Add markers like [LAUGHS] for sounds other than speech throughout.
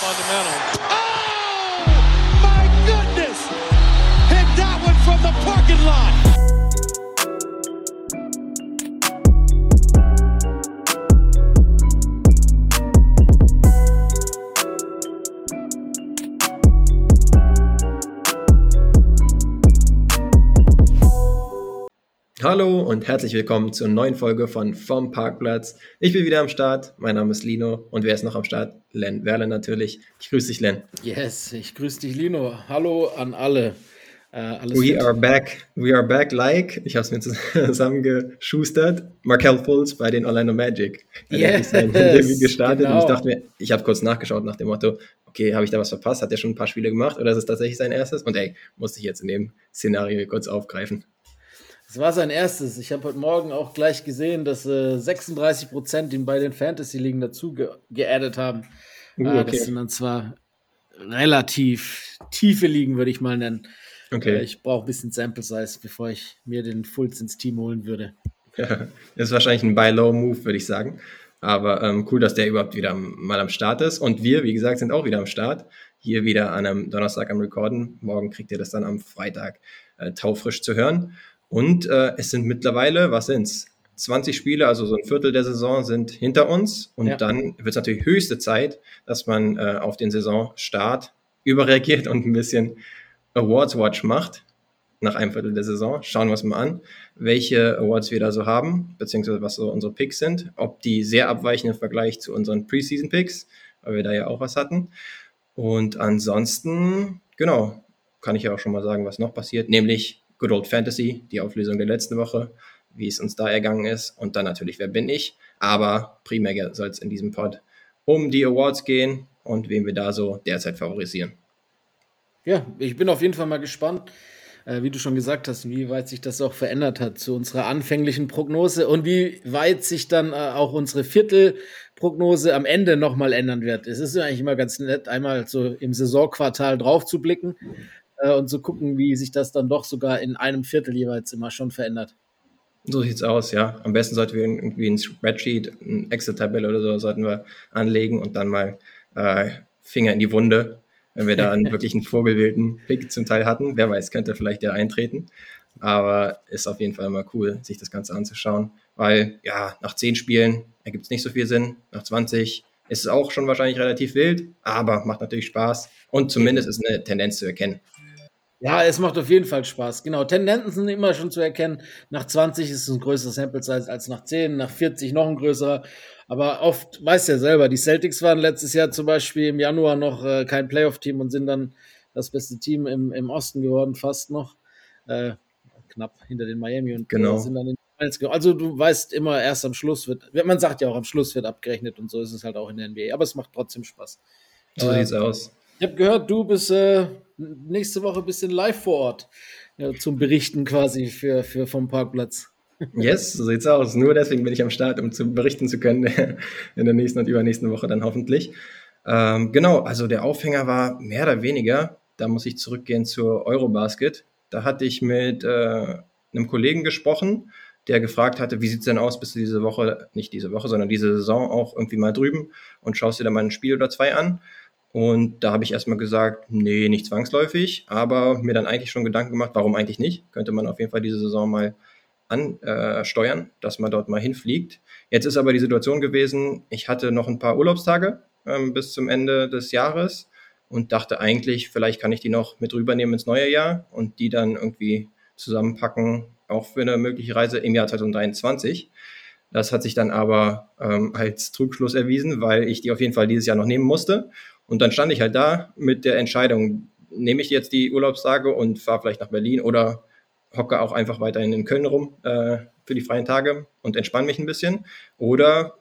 fundamental. Oh, my goodness! Hit that one from the parking lot. Hallo und herzlich willkommen zur neuen Folge von Vom Parkplatz. Ich bin wieder am Start. Mein Name ist Lino und wer ist noch am Start? Len Werle natürlich. Ich grüße dich, Len. Yes, ich grüße dich, Lino. Hallo an alle. Äh, We fit? are back. We are back like. Ich habe es mir [LAUGHS] zusammengeschustert. Markel Fultz bei den Orlando Magic. Yes, gestartet genau. und ich dachte mir, ich habe kurz nachgeschaut nach dem Motto, okay, habe ich da was verpasst? Hat er schon ein paar Spiele gemacht oder ist es tatsächlich sein erstes? Und ey, musste ich jetzt in dem Szenario kurz aufgreifen. Das war sein erstes. Ich habe heute Morgen auch gleich gesehen, dass äh, 36 Prozent ihn bei den Fantasy-Ligen dazu ge geaddet haben. Uh, okay. Das sind dann zwar relativ tiefe Ligen, würde ich mal nennen. Okay. Äh, ich brauche ein bisschen Sample Size, bevor ich mir den Fulz ins Team holen würde. das ist wahrscheinlich ein Buy-Low-Move, würde ich sagen. Aber ähm, cool, dass der überhaupt wieder mal am Start ist. Und wir, wie gesagt, sind auch wieder am Start. Hier wieder an einem Donnerstag am Recorden. Morgen kriegt ihr das dann am Freitag äh, taufrisch zu hören. Und äh, es sind mittlerweile, was sind's? 20 Spiele, also so ein Viertel der Saison sind hinter uns. Und ja. dann wird es natürlich höchste Zeit, dass man äh, auf den Saisonstart überreagiert und ein bisschen Awards Watch macht nach einem Viertel der Saison. Schauen wir uns mal an, welche Awards wir da so haben, beziehungsweise was so unsere Picks sind, ob die sehr abweichen im Vergleich zu unseren Preseason Picks, weil wir da ja auch was hatten. Und ansonsten, genau, kann ich ja auch schon mal sagen, was noch passiert, nämlich Good Old Fantasy, die Auflösung der letzten Woche, wie es uns da ergangen ist und dann natürlich, wer bin ich. Aber primär soll es in diesem Pod um die Awards gehen und wen wir da so derzeit favorisieren. Ja, ich bin auf jeden Fall mal gespannt, äh, wie du schon gesagt hast, wie weit sich das auch verändert hat zu unserer anfänglichen Prognose und wie weit sich dann äh, auch unsere Viertelprognose am Ende nochmal ändern wird. Es ist eigentlich immer ganz nett, einmal so im Saisonquartal drauf zu blicken äh, und zu gucken, wie sich das dann doch sogar in einem Viertel jeweils immer schon verändert. So sieht's aus, ja. Am besten sollten wir irgendwie ein Spreadsheet, eine Excel-Tabelle oder so sollten wir anlegen und dann mal äh, Finger in die Wunde, wenn wir da einen [LAUGHS] wirklichen vogelwilden Pick zum Teil hatten. Wer weiß, könnte vielleicht der eintreten. Aber ist auf jeden Fall immer cool, sich das Ganze anzuschauen, weil ja, nach zehn Spielen ergibt es nicht so viel Sinn. Nach 20 ist es auch schon wahrscheinlich relativ wild, aber macht natürlich Spaß und zumindest ist eine Tendenz zu erkennen. Ja, es macht auf jeden Fall Spaß. Genau, Tendenzen sind immer schon zu erkennen. Nach 20 ist es ein größerer Sample Size als nach 10, nach 40 noch ein größerer. Aber oft, weißt du ja selber, die Celtics waren letztes Jahr zum Beispiel im Januar noch äh, kein Playoff-Team und sind dann das beste Team im, im Osten geworden, fast noch. Äh, knapp hinter den Miami und genau. sind dann in also du weißt immer, erst am Schluss wird, man sagt ja auch, am Schluss wird abgerechnet und so ist es halt auch in der NBA. Aber es macht trotzdem Spaß. So äh, sieht's aus. Ich habe gehört, du bist äh, nächste Woche ein bisschen live vor Ort ja, zum Berichten quasi für, für vom Parkplatz. Yes, so sieht's aus. Nur deswegen bin ich am Start, um zu berichten zu können [LAUGHS] in der nächsten und übernächsten Woche dann hoffentlich. Ähm, genau, also der Aufhänger war mehr oder weniger, da muss ich zurückgehen zur Eurobasket. Da hatte ich mit äh, einem Kollegen gesprochen, der gefragt hatte, wie sieht's denn aus, bist du diese Woche, nicht diese Woche, sondern diese Saison auch irgendwie mal drüben und schaust dir da mal ein Spiel oder zwei an. Und da habe ich erstmal gesagt, nee, nicht zwangsläufig, aber mir dann eigentlich schon Gedanken gemacht, warum eigentlich nicht? Könnte man auf jeden Fall diese Saison mal ansteuern, äh, dass man dort mal hinfliegt. Jetzt ist aber die Situation gewesen, ich hatte noch ein paar Urlaubstage ähm, bis zum Ende des Jahres und dachte eigentlich, vielleicht kann ich die noch mit rübernehmen ins neue Jahr und die dann irgendwie zusammenpacken, auch für eine mögliche Reise im Jahr 2023. Das hat sich dann aber ähm, als Trugschluss erwiesen, weil ich die auf jeden Fall dieses Jahr noch nehmen musste. Und dann stand ich halt da mit der Entscheidung, nehme ich jetzt die Urlaubstage und fahre vielleicht nach Berlin oder hocke auch einfach weiterhin in Köln rum äh, für die freien Tage und entspanne mich ein bisschen. Oder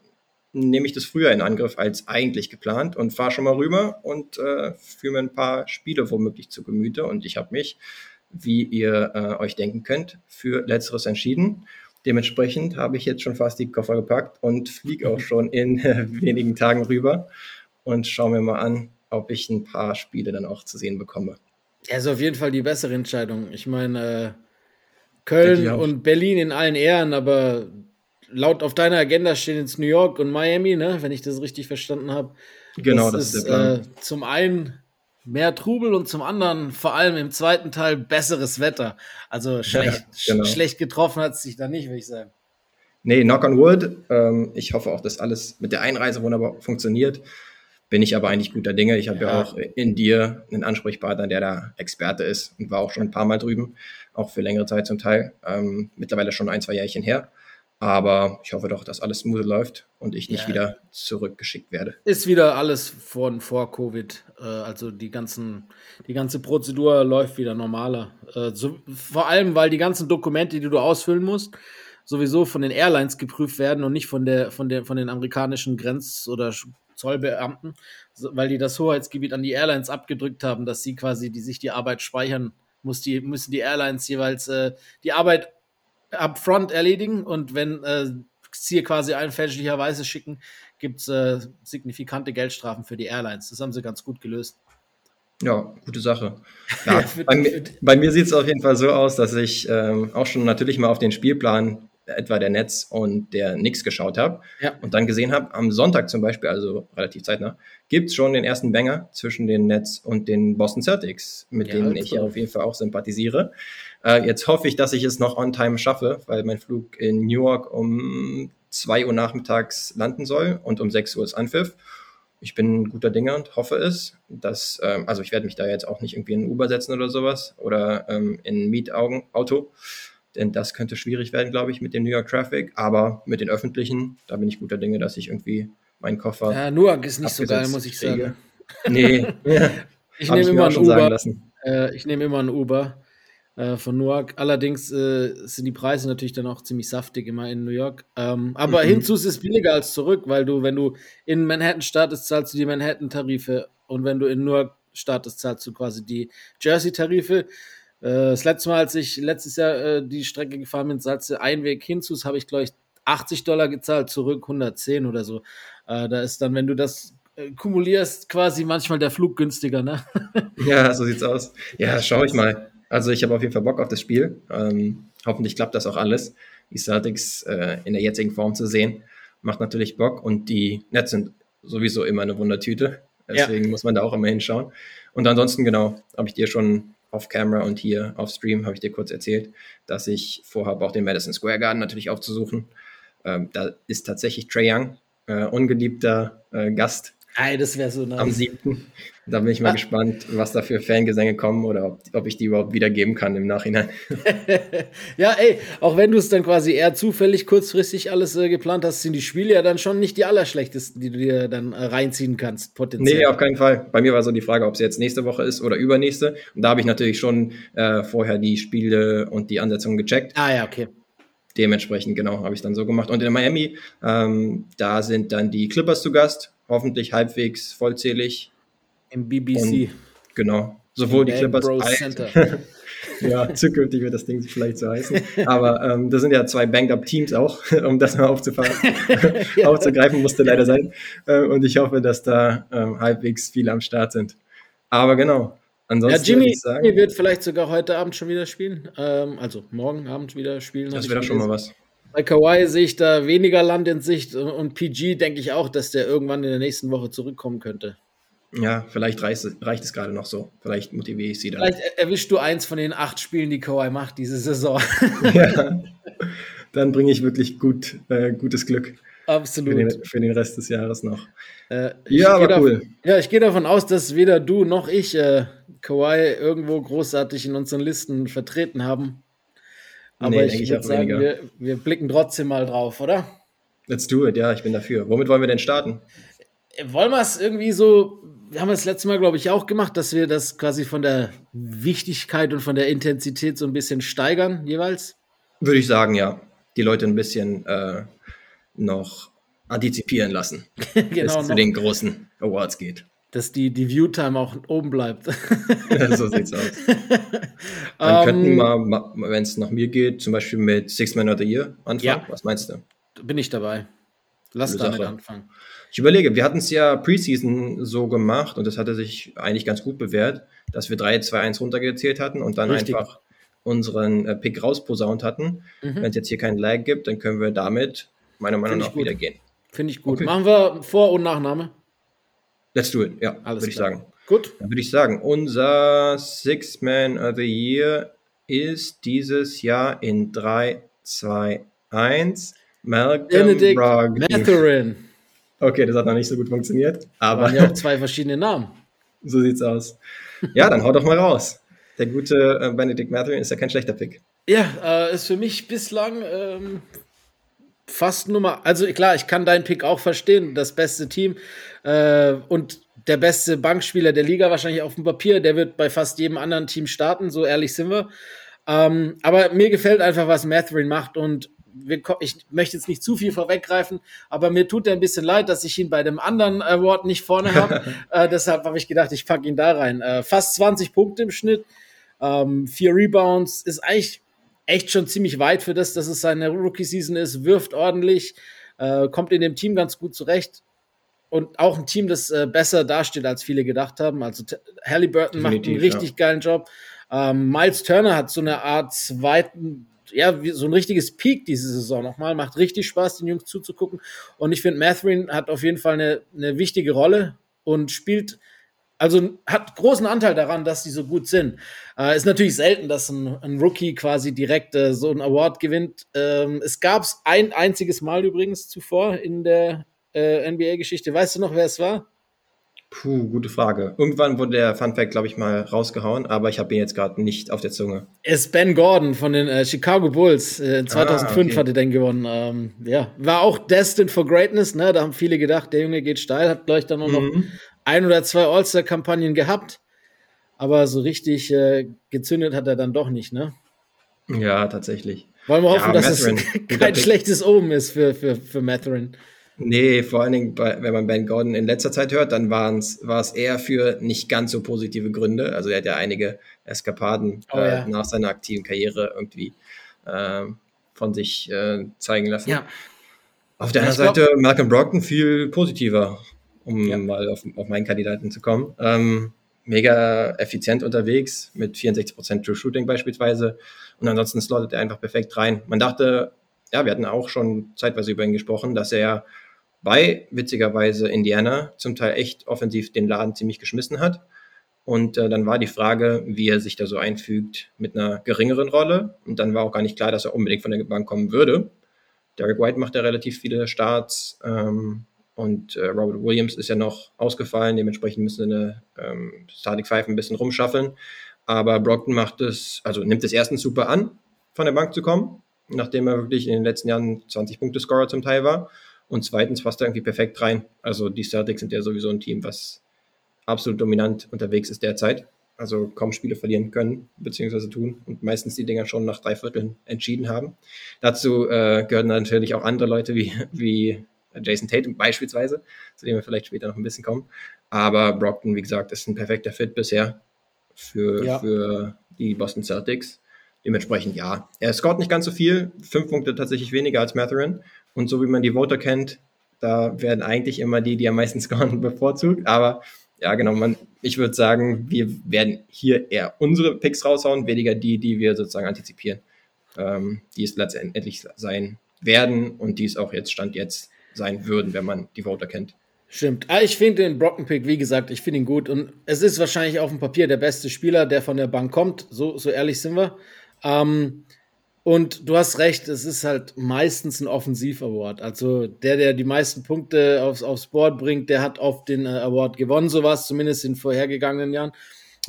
nehme ich das früher in Angriff als eigentlich geplant und fahre schon mal rüber und äh, führe mir ein paar Spiele womöglich zu Gemüte. Und ich habe mich, wie ihr äh, euch denken könnt, für letzteres entschieden. Dementsprechend habe ich jetzt schon fast die Koffer gepackt und fliege auch [LAUGHS] schon in wenigen Tagen rüber und schauen wir mal an, ob ich ein paar Spiele dann auch zu sehen bekomme. Ja, ist auf jeden Fall die bessere Entscheidung. Ich meine, äh, Köln und Berlin in allen Ehren, aber laut auf deiner Agenda stehen jetzt New York und Miami, ne? wenn ich das richtig verstanden habe. Genau, das, das ist, äh, zum einen mehr Trubel und zum anderen vor allem im zweiten Teil besseres Wetter. Also schlecht, ja, [LAUGHS] genau. schlecht getroffen hat es sich da nicht, würde ich sagen. Nee, knock on wood. Ähm, ich hoffe auch, dass alles mit der Einreise wunderbar funktioniert. Bin ich aber eigentlich guter Dinge. Ich habe ja. ja. auch in dir einen Ansprechpartner, der da Experte ist und war auch schon ein paar Mal drüben, auch für längere Zeit zum Teil. Ähm, mittlerweile schon ein, zwei Jährchen her. Aber ich hoffe doch, dass alles smooth läuft und ich nicht ja. wieder zurückgeschickt werde. Ist wieder alles von vor Covid. Äh, also die ganzen, die ganze Prozedur läuft wieder normaler. Äh, so, vor allem, weil die ganzen Dokumente, die du ausfüllen musst, sowieso von den Airlines geprüft werden und nicht von der, von der, von den amerikanischen Grenz- oder Zollbeamten, weil die das Hoheitsgebiet an die Airlines abgedrückt haben, dass sie quasi die sich die Arbeit speichern muss die, müssen die Airlines jeweils äh, die Arbeit upfront erledigen und wenn äh, sie quasi einen fälschlicherweise schicken, gibt es äh, signifikante Geldstrafen für die Airlines. Das haben sie ganz gut gelöst. Ja, gute Sache. [LAUGHS] Ja, bei, mir, bei mir sieht es auf jeden Fall so aus, dass ich ähm, auch schon natürlich mal auf den Spielplan etwa der Netz und der Nix geschaut habe ja. und dann gesehen habe, am Sonntag zum Beispiel, also relativ zeitnah, gibt es schon den ersten Banger zwischen den Nets und den Boston Celtics, mit ja, denen ich ja auf jeden Fall auch sympathisiere. Äh, jetzt hoffe ich, dass ich es noch on time schaffe, weil mein Flug in New York um 2 Uhr nachmittags landen soll und um 6 Uhr ist Anpfiff. Ich bin guter Dinge und hoffe es, dass, ähm, also ich werde mich da jetzt auch nicht irgendwie in Uber setzen oder sowas oder ähm, in ein Mietauto, denn das könnte schwierig werden, glaube ich, mit dem New York Traffic. Aber mit den öffentlichen, da bin ich guter Dinge, dass ich irgendwie meinen Koffer. Ja, Newark ist nicht so geil, muss ich kriege. sagen. [LAUGHS] Nee, [LAUGHS] ja. ich nehme immer ein Uber. Äh, ich nehme immer ein Uber äh, von Newark. Allerdings äh, sind die Preise natürlich dann auch ziemlich saftig immer in New York. Ähm, aber mhm. hinzu ist es billiger als zurück, weil du, wenn du in Manhattan startest, zahlst du die Manhattan-Tarife und wenn du in Newark startest, zahlst du quasi die Jersey-Tarife. Äh, das letzte Mal, als ich letztes Jahr äh, die Strecke gefahren bin, zahlst ein Weg hinzu, habe ich, glaube ich, 80 Dollar gezahlt, zurück 110 oder so. Äh, da ist dann, wenn du das kumulierst, quasi manchmal der Flug günstiger, ne? [LAUGHS] ja, so sieht's aus. Ja, schau ich mal. Also ich habe auf jeden Fall Bock auf das Spiel. Ähm, hoffentlich klappt das auch alles. Die Celtics äh, in der jetzigen Form zu sehen, macht natürlich Bock und die Nets sind sowieso immer eine Wundertüte. Deswegen ja. muss man da auch immer hinschauen. Und ansonsten, genau, habe ich dir schon auf Camera und hier auf Stream habe ich dir kurz erzählt, dass ich vorhabe, auch den Madison Square Garden natürlich aufzusuchen. Ähm, da ist tatsächlich Trey Young, äh, ungeliebter äh, Gast. Ei, das wäre so nice. Am 7. Da bin ich mal ah. gespannt, was da für Fangesänge kommen oder ob, ob ich die überhaupt wiedergeben kann im Nachhinein. [LAUGHS] ja, ey, auch wenn du es dann quasi eher zufällig kurzfristig alles äh, geplant hast, sind die Spiele ja dann schon nicht die allerschlechtesten, die du dir dann äh, reinziehen kannst, potenziell. Nee, auf keinen Fall. Bei mir war so die Frage, ob es jetzt nächste Woche ist oder übernächste. Und da habe ich natürlich schon äh, vorher die Spiele und die Ansetzungen gecheckt. Ah ja, okay dementsprechend, genau, habe ich dann so gemacht. Und in Miami, ähm, da sind dann die Clippers zu Gast, hoffentlich halbwegs vollzählig. Im BBC. Und, genau. Sowohl die Clippers als [LAUGHS] ja, zukünftig wird das Ding vielleicht so heißen. Aber ähm, das sind ja zwei Banged-Up-Teams auch, [LAUGHS] um das mal aufzufahren. [LAUGHS] ja. aufzugreifen musste leider sein. Äh, und ich hoffe, dass da ähm, halbwegs viele am Start sind. Aber genau. Ansonsten ja, Jimmy, sagen, Jimmy wird vielleicht sogar heute Abend schon wieder spielen. Ähm, also morgen Abend wieder spielen. Das wäre schon mal was. Bei Kawhi sehe ich da weniger Land in Sicht und PG denke ich auch, dass der irgendwann in der nächsten Woche zurückkommen könnte. Ja, vielleicht reicht, reicht es gerade noch so. Vielleicht motiviere ich sie dann. Vielleicht erwischst du eins von den acht Spielen, die Kawhi macht diese Saison. [LAUGHS] ja, dann bringe ich wirklich gut, äh, gutes Glück. Absolut. Für den, für den, Rest des Jahres noch. Äh, ja, aber cool. Ja, ich gehe davon aus, dass weder du noch ich äh, Kawhi irgendwo großartig in unseren Listen vertreten haben. Aber nee, ich würde sagen, wir, wir, blicken trotzdem mal drauf, oder? Let's do it, ja, ich bin dafür. Womit wollen wir denn starten? Wollen wir es irgendwie so, wir haben das letzte Mal, glaube ich, auch gemacht, dass wir das quasi von der Wichtigkeit und von der Intensität so ein bisschen steigern, jeweils? Würde ich sagen, ja. Die Leute ein bisschen äh, noch antizipieren lassen, [LAUGHS] genau, bis es zu den großen Awards geht dass die, die Viewtime auch oben bleibt. ja, so sieht's aus. [LAUGHS] Dann um, könnten wir ähm, mal, wenn es nach mir geht, zum Beispiel mit Six Man of the Year anfangen. Ja. Was meinst du? Bin ich dabei. Lass Gute damit Sache. anfangen. Ich überlege, wir hatten es ja Preseason so gemacht und das hatte sich eigentlich ganz gut bewährt, dass wir 3, 2, 1 runtergezählt hatten und dann Richtig. einfach unseren äh, Pick rausposaunt hatten. Mhm. Wenn es jetzt hier keinen Lag gibt, dann können wir damit meiner Meinung nach wieder gehen. Finde ich gut. Okay. Machen wir Vor- und Nachname? Let's do it, ja, Alles würde ich sagen. Gut. Dann würde ich sagen, unser Six Man of the Year ist dieses Jahr in 3, 2, 1 Malcolm Benedict Brogdon. Matherin. Okay, das hat noch nicht so gut funktioniert, aber Waren ja auch zwei verschiedene Namen. [LAUGHS] so sieht's aus. Ja, dann hau doch mal raus. Der gute äh, Benedict Matherin ist ja kein schlechter Pick. Ja, äh, ist für mich bislang ähm, fast Nummer. Also klar, ich kann deinen Pick auch verstehen. Das beste Team äh, und der beste Bankspieler der Liga wahrscheinlich auf dem Papier. Der wird bei fast jedem anderen Team starten. So ehrlich sind wir. Ähm, aber mir gefällt einfach, was Matherin macht und wir, ich möchte jetzt nicht zu viel vorweggreifen, aber mir tut er ein bisschen leid, dass ich ihn bei dem anderen Award nicht vorne habe. [LAUGHS] äh, deshalb habe ich gedacht, ich packe ihn da rein. Äh, fast 20 Punkte im Schnitt, ähm, vier Rebounds, ist eigentlich echt schon ziemlich weit für das, dass es seine Rookie-Season ist, wirft ordentlich, äh, kommt in dem Team ganz gut zurecht. Und auch ein Team, das äh, besser dasteht, als viele gedacht haben. Also Halliburton macht einen richtig geilen Job. Ähm, Miles Turner hat so eine Art zweiten, ja, wie, so ein richtiges Peak diese Saison nochmal. Macht richtig Spaß, den Jungs zuzugucken. Und ich finde, Matherin hat auf jeden Fall eine, eine wichtige Rolle und spielt, also hat großen Anteil daran, dass die so gut sind. Äh, ist natürlich selten, dass ein, ein Rookie quasi direkt äh, so einen Award gewinnt. Ähm, es gab es ein einziges Mal übrigens zuvor in der äh, NBA-Geschichte. Weißt du noch, wer es war? Puh, gute Frage. Irgendwann wurde der Fun Fact, glaube ich, mal rausgehauen, aber ich habe ihn jetzt gerade nicht auf der Zunge. Ist Ben Gordon von den äh, Chicago Bulls. Äh, 2005 okay. hat er den gewonnen. Ähm, ja, war auch destined for greatness. Ne? Da haben viele gedacht, der Junge geht steil. Hat gleich dann auch noch Mhm. Ein oder zwei All-Star-Kampagnen gehabt. Aber so richtig äh, gezündet hat er dann doch nicht. Ne? Ja, tatsächlich. Wollen wir Ja, hoffen, dass Matherin, [LAUGHS] es kein schlechtes Omen ist für, für, für Matherin. Nee, vor allen Dingen, bei, wenn man Ben Gordon in letzter Zeit hört, dann waren's, war es eher für nicht ganz so positive Gründe. Also er hat ja einige Eskapaden Oh, äh, ja. nach seiner aktiven Karriere irgendwie ähm, von sich äh, zeigen lassen. Auf der Ja, anderen Seite Malcolm Brogdon viel positiver, um Ja. mal auf, auf meinen Kandidaten zu kommen. Ähm, mega effizient unterwegs mit 64% True Shooting beispielsweise. Und ansonsten slottet er einfach perfekt rein. Man dachte, ja, wir hatten auch schon zeitweise über ihn gesprochen, dass er bei witzigerweise Indiana zum Teil echt offensiv den Laden ziemlich geschmissen hat. Und äh, dann war die Frage, wie er sich da so einfügt mit einer geringeren Rolle. Und dann war auch gar nicht klar, dass er unbedingt von der Bank kommen würde. Derek White macht ja relativ viele Starts ähm, und äh, Robert Williams ist ja noch ausgefallen. Dementsprechend müssen sie eine ähm, Starting Five ein bisschen rumschaffeln. Aber Brockton macht es, also nimmt es erstens super an, von der Bank zu kommen, nachdem er wirklich in den letzten Jahren 20-Punkte-Scorer zum Teil war. Und zweitens passt er irgendwie perfekt rein. Also die Celtics sind ja sowieso ein Team, was absolut dominant unterwegs ist derzeit. Also kaum Spiele verlieren können, beziehungsweise tun und meistens die Dinger schon nach drei Vierteln entschieden haben. Dazu äh, gehören natürlich auch andere Leute wie, wie Jason Tatum beispielsweise, zu dem wir vielleicht später noch ein bisschen kommen. Aber Brockton, wie gesagt, ist ein perfekter Fit bisher für, Ja. für die Boston Celtics. Dementsprechend ja. Er scoret nicht ganz so viel, fünf Punkte tatsächlich weniger als Matherin. Und so wie man die Voter kennt, da werden eigentlich immer die, die am meisten [LAUGHS] scoren, bevorzugt. Aber ja, genau, man, ich würde sagen, wir werden hier eher unsere Picks raushauen, weniger die, die wir sozusagen antizipieren, ähm, die es letztendlich sein werden und die es auch jetzt Stand jetzt sein würden, wenn man die Voter kennt. Stimmt. Ah, ich finde den Brocken-Pick, wie gesagt, ich finde ihn gut. Und es ist wahrscheinlich auf dem Papier der beste Spieler, der von der Bank kommt. So, so ehrlich sind wir. Ähm, und du hast recht, es ist halt meistens ein Offensiv-Award. Also der, der die meisten Punkte aufs, aufs Board bringt, der hat oft den äh, Award gewonnen, sowas, zumindest in vorhergegangenen Jahren.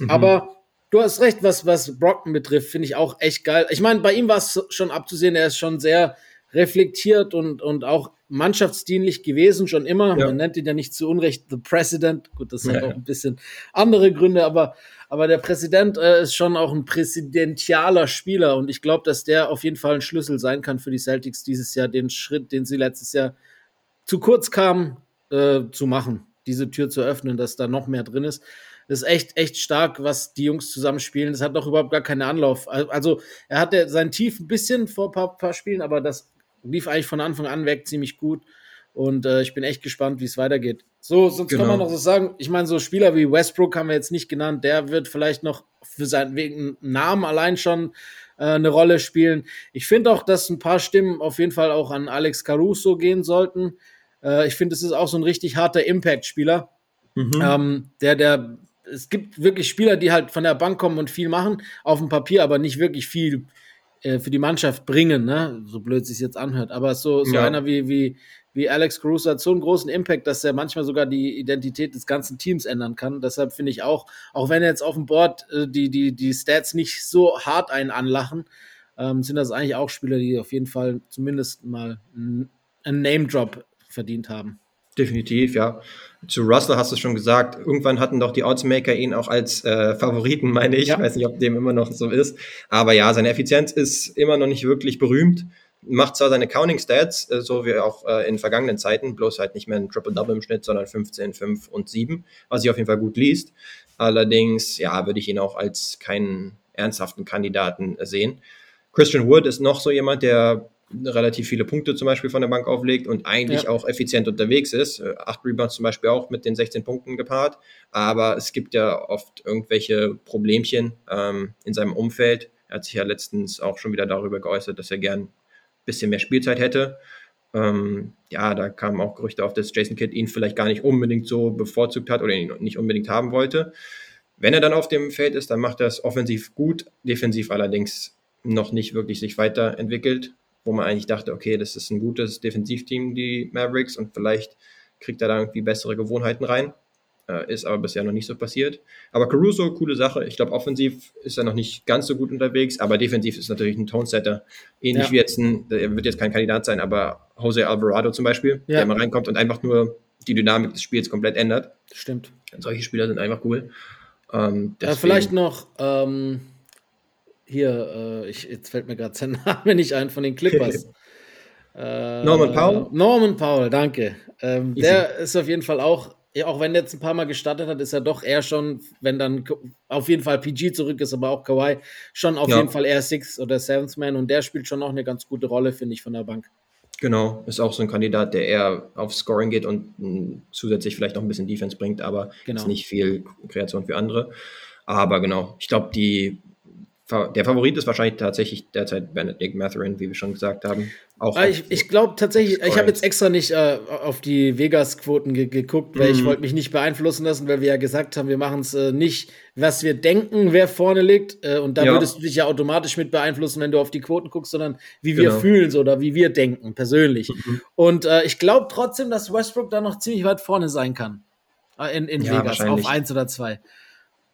Aber du hast recht, was, was Brockton betrifft, finde ich auch echt geil. Ich meine, bei ihm war es schon abzusehen, er ist schon sehr reflektiert und, und auch mannschaftsdienlich gewesen, schon immer. Ja. Man nennt ihn ja nicht zu Unrecht The President. Gut, das hat Ja, auch ja. ein bisschen andere Gründe, aber, aber der Präsident äh, ist schon auch ein präsidentialer Spieler und ich glaube, dass der auf jeden Fall ein Schlüssel sein kann für die Celtics dieses Jahr, den Schritt, den sie letztes Jahr zu kurz kamen, äh, zu machen, diese Tür zu öffnen, dass da noch mehr drin ist. Das ist echt, echt stark, was die Jungs zusammenspielen. Das hat doch überhaupt gar keinen Anlauf. Al- Also, er hatte sein Tief ein bisschen vor ein paar, paar Spielen, aber das lief eigentlich von Anfang an weg ziemlich gut. Und äh, ich bin echt gespannt, wie es weitergeht. So, sonst kann Genau. man noch so sagen, ich meine, so Spieler wie Westbrook haben wir jetzt nicht genannt, der wird vielleicht noch für seinen wegen Namen allein schon äh, eine Rolle spielen. Ich finde auch, dass ein paar Stimmen auf jeden Fall auch an Alex Caruso gehen sollten. Äh, ich finde, es ist auch so ein richtig harter Impact-Spieler. Mhm. Ähm, der, der, es gibt wirklich Spieler, die halt von der Bank kommen und viel machen, auf dem Papier, aber nicht wirklich viel äh, für die Mannschaft bringen, ne? So blöd sich jetzt anhört. Aber so, so ja. einer wie, wie, wie Alex Cruz hat so einen großen Impact, dass er manchmal sogar die Identität des ganzen Teams ändern kann. Deshalb finde ich auch, auch wenn jetzt auf dem Board äh, die, die, die Stats nicht so hart einen anlachen, ähm, sind das eigentlich auch Spieler, die auf jeden Fall zumindest mal einen Name-Drop verdient haben. Definitiv, ja. Zu Russell hast du schon gesagt, irgendwann hatten doch die Oddsmaker ihn auch als äh, Favoriten, [LAUGHS] meine ich. Ja. Ich weiß nicht, ob dem immer noch so ist. Aber ja, seine Effizienz ist immer noch nicht wirklich berühmt. Macht zwar seine Counting-Stats, äh, so wie auch äh, in vergangenen Zeiten, bloß halt nicht mehr ein Triple-Double im Schnitt, sondern 15, 5 und 7, was sich auf jeden Fall gut liest. Allerdings, ja, würde ich ihn auch als keinen ernsthaften Kandidaten sehen. Christian Wood ist noch so jemand, der relativ viele Punkte zum Beispiel von der Bank auflegt und eigentlich ja. auch effizient unterwegs ist. Äh, acht Rebounds zum Beispiel auch mit den 16 Punkten gepaart. Aber es gibt ja oft irgendwelche Problemchen ähm, in seinem Umfeld. Er hat sich ja letztens auch schon wieder darüber geäußert, dass er gern ein bisschen mehr Spielzeit hätte. Ähm, ja, da kamen auch Gerüchte auf, dass Jason Kidd ihn vielleicht gar nicht unbedingt so bevorzugt hat oder ihn nicht unbedingt haben wollte. Wenn er dann auf dem Feld ist, dann macht er es offensiv gut, defensiv allerdings noch nicht wirklich sich weiterentwickelt wo man eigentlich dachte, okay, das ist ein gutes Defensivteam, die Mavericks, und vielleicht kriegt er da irgendwie bessere Gewohnheiten rein. Äh, ist aber bisher noch nicht so passiert. Aber Caruso, coole Sache. Ich glaube, offensiv ist er noch nicht ganz so gut unterwegs, aber defensiv ist natürlich ein Tonesetter. Ähnlich ja. wie jetzt ein, er wird jetzt kein Kandidat sein, aber Jose Alvarado zum Beispiel, ja. der mal reinkommt und einfach nur die Dynamik des Spiels komplett ändert. Stimmt. Solche Spieler sind einfach cool. Ähm, ja, vielleicht noch ähm, hier, äh, ich, jetzt fällt mir gerade sein [LAUGHS] Name nicht ein von den Clippers. äh, [LAUGHS] Norman Powell? Norman Powell, danke. Ähm, der ist auf jeden Fall auch, auch wenn der jetzt ein paar Mal gestartet hat, ist er doch eher schon, wenn dann auf jeden Fall PG zurück ist, aber auch Kawhi, schon auf ja. jeden Fall eher Six oder Seventh Man und der spielt schon auch eine ganz gute Rolle, finde ich, von der Bank. Genau, ist auch so ein Kandidat, der eher auf Scoring geht und mh, zusätzlich vielleicht noch ein bisschen Defense bringt, aber genau. ist nicht viel Kreation für andere. Aber genau, ich glaube, die der Favorit ist wahrscheinlich tatsächlich derzeit Benedict Matherin, wie wir schon gesagt haben. Auch ah, ich ich glaube tatsächlich, ich habe jetzt extra nicht äh, auf die Vegas-Quoten ge geguckt, weil mm. ich mhm. wollte mich nicht beeinflussen lassen, weil wir ja gesagt haben, wir machen es äh, nicht, was wir denken, wer vorne liegt. Äh, und da ja. würdest du dich ja automatisch mit beeinflussen, wenn du auf die Quoten guckst, sondern wie wir genau. fühlen so, oder wie wir denken, persönlich. Mhm. Und äh, ich glaube trotzdem, dass Westbrook da noch ziemlich weit vorne sein kann. Äh, in, in ja, Vegas, auf eins oder zwei.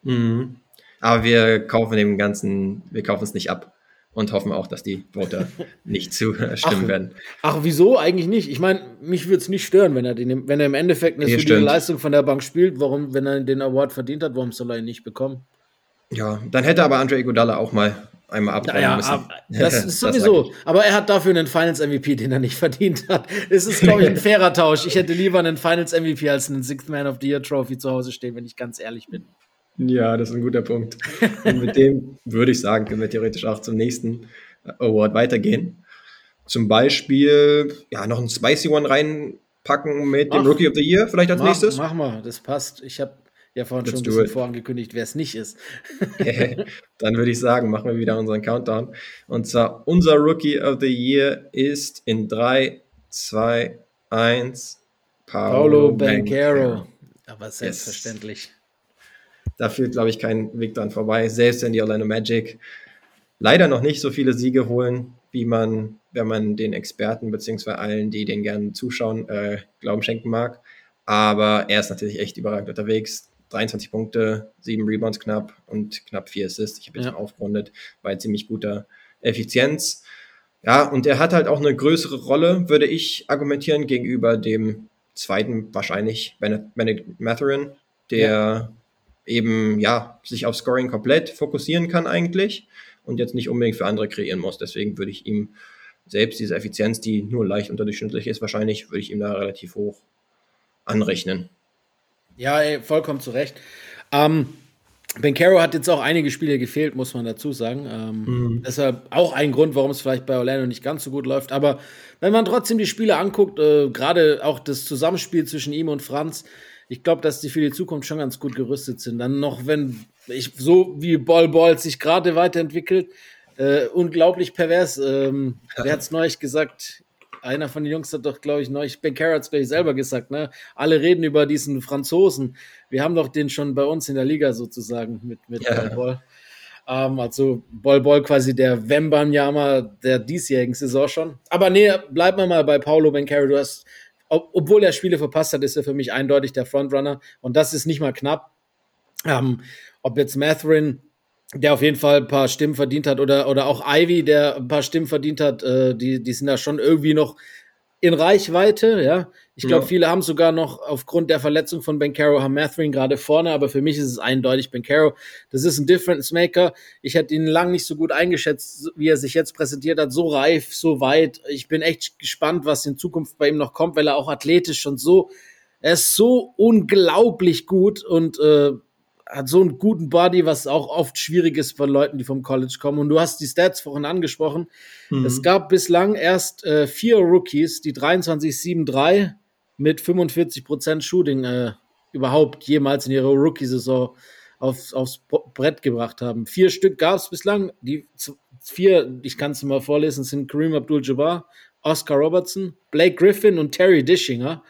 Mhm. Aber wir kaufen dem Ganzen, wir kaufen es nicht ab und hoffen auch, dass die Voter [LAUGHS] nicht zu äh, ach, werden. Ach, wieso? Eigentlich nicht. Ich meine, mich würde es nicht stören, wenn er, den, wenn er im Endeffekt eine solide Leistung von der Bank spielt. Warum, wenn er den Award verdient hat, warum soll er ihn nicht bekommen? Ja, dann hätte aber Andre Iguodala auch mal einmal abräumen naja, müssen. Das [LAUGHS] ist sowieso. aber er hat dafür einen Finals MVP, den er nicht [LAUGHS] verdient hat. Es ist, glaube ich, ein fairer Tausch. Ich hätte lieber einen Finals MVP als einen Sixth Man of the Year Trophy zu Hause stehen, wenn ich ganz ehrlich bin. Ja, das ist ein guter Punkt. Und mit dem würde ich sagen, können wir theoretisch auch zum nächsten Award weitergehen. Zum Beispiel, ja, noch ein Spicy One reinpacken mit dem Ach, Rookie of the Year, vielleicht als mach, nächstes. Mach mal, das passt. Ich habe ja vorhin Let's schon ein bisschen vorangekündigt, wer es nicht ist. [LAUGHS] Dann würde ich sagen, machen wir wieder unseren Countdown. Und zwar, unser Rookie of the Year ist in 3, 2, 1 Paolo, Paolo Bancaro. Aber selbstverständlich. Yes. Da führt, glaube ich, kein Weg dran vorbei. Selbst wenn die Orlando Magic leider noch nicht so viele Siege holen, wie man, wenn man den Experten beziehungsweise allen, die den gerne zuschauen, äh, Glauben schenken mag. Aber er ist natürlich echt überragend unterwegs. 23 Punkte, 7 Rebounds knapp und knapp 4 Assists. Ich habe jetzt ja. mal aufgerundet, bei ziemlich guter Effizienz. Ja, und er hat halt auch eine größere Rolle, würde ich argumentieren, gegenüber dem zweiten wahrscheinlich, Bennett Matherin, der ja eben ja sich auf Scoring komplett fokussieren kann eigentlich und jetzt nicht unbedingt für andere kreieren muss. Deswegen würde ich ihm selbst diese Effizienz, die nur leicht unterdurchschnittlich ist, wahrscheinlich, würde ich ihm da relativ hoch anrechnen. Ja, ey, vollkommen zu Recht. Ähm, Ben Caro hat jetzt auch einige Spiele gefehlt, muss man dazu sagen. Ähm, mhm. Deshalb auch ein Grund, warum es vielleicht bei Orlando nicht ganz so gut läuft. Aber wenn man trotzdem die Spiele anguckt, äh, gerade auch das Zusammenspiel zwischen ihm und Franz, ich glaube, dass die für die Zukunft schon ganz gut gerüstet sind. Dann noch, wenn ich so wie Ball Ball sich gerade weiterentwickelt, äh, unglaublich pervers. Ähm, [LAUGHS] wer hat es neulich gesagt? einer von den Jungs hat doch, glaube ich, neulich, Ben Carrot hat gleich selber gesagt, ne? Alle reden über diesen Franzosen. Wir haben doch den schon bei uns in der Liga sozusagen mit, mit ja. Ball Ball. Ähm, also Ball Ball quasi der Wembanyama der diesjährigen Saison schon. Aber nee, bleiben wir mal bei Paulo Ben Carrot. Du hast, ob, obwohl er Spiele verpasst hat, ist er für mich eindeutig der Frontrunner. Und das ist nicht mal knapp. Ähm, ob jetzt Matherin der auf jeden Fall ein paar Stimmen verdient hat, oder, oder auch Ivy, der ein paar Stimmen verdient hat, äh, die, die sind da schon irgendwie noch in Reichweite, ja. Ich glaube, ja. viele haben sogar noch aufgrund der Verletzung von Bencaro haben Matherin gerade vorne, aber für mich ist es eindeutig Bencaro. Das ist ein Difference Maker. Ich hätte ihn lang nicht so gut eingeschätzt, wie er sich jetzt präsentiert hat. So reif, so weit. Ich bin echt gespannt, was in Zukunft bei ihm noch kommt, weil er auch athletisch schon so, er ist so unglaublich gut und äh, hat so einen guten Body, was auch oft schwierig ist von Leuten, die vom College kommen. Und du hast die Stats vorhin angesprochen. Mhm. Es gab bislang erst äh, vier Rookies, die 23-7-3 mit 45% Shooting äh, überhaupt jemals in ihrer Rookie-Saison aufs, aufs Brett gebracht haben. Vier Stück gab es bislang. Die vier, ich kann es mal vorlesen, sind Kareem Abdul-Jabbar, Oscar Robertson, Blake Griffin und Terry Dishinger.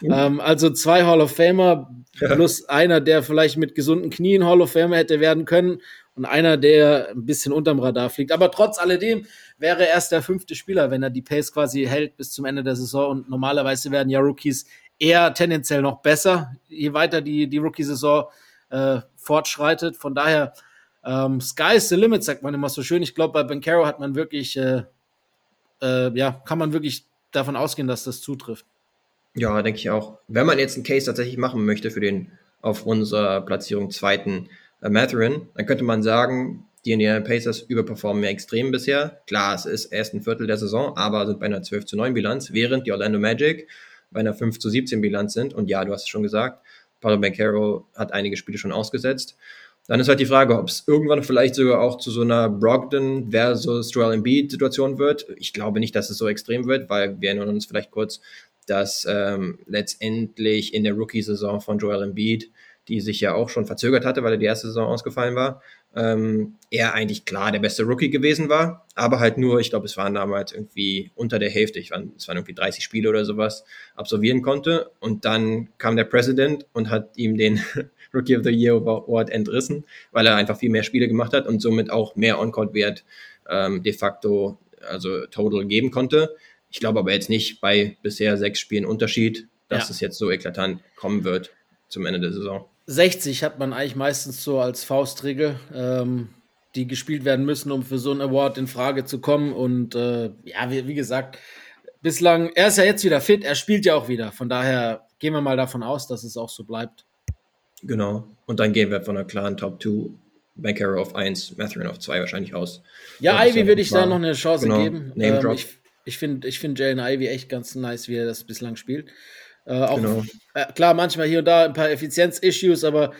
Mhm. Ähm, also zwei Hall of Famer plus einer, der vielleicht mit gesunden Knien Hall of Famer hätte werden können und einer, der ein bisschen unterm Radar fliegt. Aber trotz alledem wäre er erst der fünfte Spieler, wenn er die Pace quasi hält bis zum Ende der Saison. Und normalerweise werden ja Rookies eher tendenziell noch besser, je weiter die, die Rookie-Saison äh, fortschreitet. Von daher, ähm, Sky is the limit, sagt man immer so schön. Ich glaube, bei Bencaro hat man wirklich, äh, äh, ja, kann man wirklich davon ausgehen, dass das zutrifft. Ja, denke ich auch. Wenn man jetzt einen Case tatsächlich machen möchte für den auf unserer Platzierung zweiten äh, Matherin, dann könnte man sagen, die Indiana Pacers überperformen mehr extrem bisher. Klar, es ist erst ein Viertel der Saison, aber sind bei einer 12 zu 9 Bilanz, während die Orlando Magic bei einer 5 zu 17 Bilanz sind. Und ja, du hast es schon gesagt, Paulo Beccaro hat einige Spiele schon ausgesetzt. Dann ist halt die Frage, ob es irgendwann vielleicht sogar auch zu so einer Brogdon versus Joel Embiid Situation wird. Ich glaube nicht, dass es so extrem wird, weil wir erinnern uns vielleicht kurz, dass ähm, letztendlich in der Rookie-Saison von Joel Embiid, die sich ja auch schon verzögert hatte, weil er die erste Saison ausgefallen war, ähm, er eigentlich klar der beste Rookie gewesen war, aber halt nur, ich glaube, es waren damals irgendwie unter der Hälfte, ich war, es waren irgendwie 30 Spiele oder sowas, absolvieren konnte. Und dann kam der Präsident und hat ihm den [LAUGHS] Rookie of the Year Award entrissen, weil er einfach viel mehr Spiele gemacht hat und somit auch mehr On-Court-Wert ähm, de facto, also total geben konnte. Ich glaube aber jetzt nicht bei bisher sechs Spielen Unterschied, dass ja. es jetzt so eklatant kommen wird zum Ende der Saison. 60 hat man eigentlich meistens so als Faustregel, ähm, die gespielt werden müssen, um für so einen Award in Frage zu kommen. Und äh, ja, wie, wie, gesagt, bislang, er ist ja jetzt wieder fit, er spielt ja auch wieder. Von daher gehen wir mal davon aus, dass es auch so bleibt. Genau. Und dann gehen wir von einer klaren Top 2 Bankero auf 1, Matherin auf 2 wahrscheinlich aus. Ja, Ivy würde ich da noch eine Chance genau. geben. Name ähm, ich, ich finde ich find Jalen Ivy echt ganz nice, wie er das bislang spielt. Äh, auch, genau. äh, klar, manchmal hier und da ein paar Effizienz-Issues, aber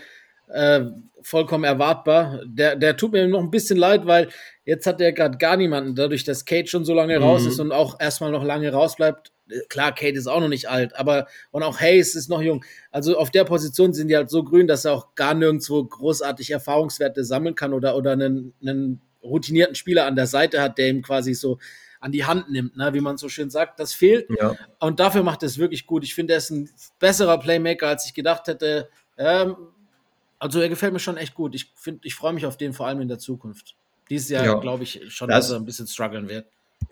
äh, vollkommen erwartbar. Der, der tut mir noch ein bisschen leid, weil jetzt hat er gerade gar niemanden, dadurch, dass Kate schon so lange mhm. raus ist und auch erstmal noch lange rausbleibt. Äh, klar, Kate ist auch noch nicht alt, aber und auch Hayes ist noch jung. Also auf der Position sind die halt so grün, dass er auch gar nirgendwo großartig Erfahrungswerte sammeln kann oder, oder einen, einen routinierten Spieler an der Seite hat, der ihm quasi so an die Hand nimmt, ne, wie man so schön sagt. Das fehlt. Ja. Und dafür macht er es wirklich gut. Ich finde, er ist ein besserer Playmaker, als ich gedacht hätte. Ähm, also er gefällt mir schon echt gut. Ich finde, ich freue mich auf den vor allem in der Zukunft. Dieses Jahr ja. glaube ich schon, das, dass er ein bisschen strugglen wird.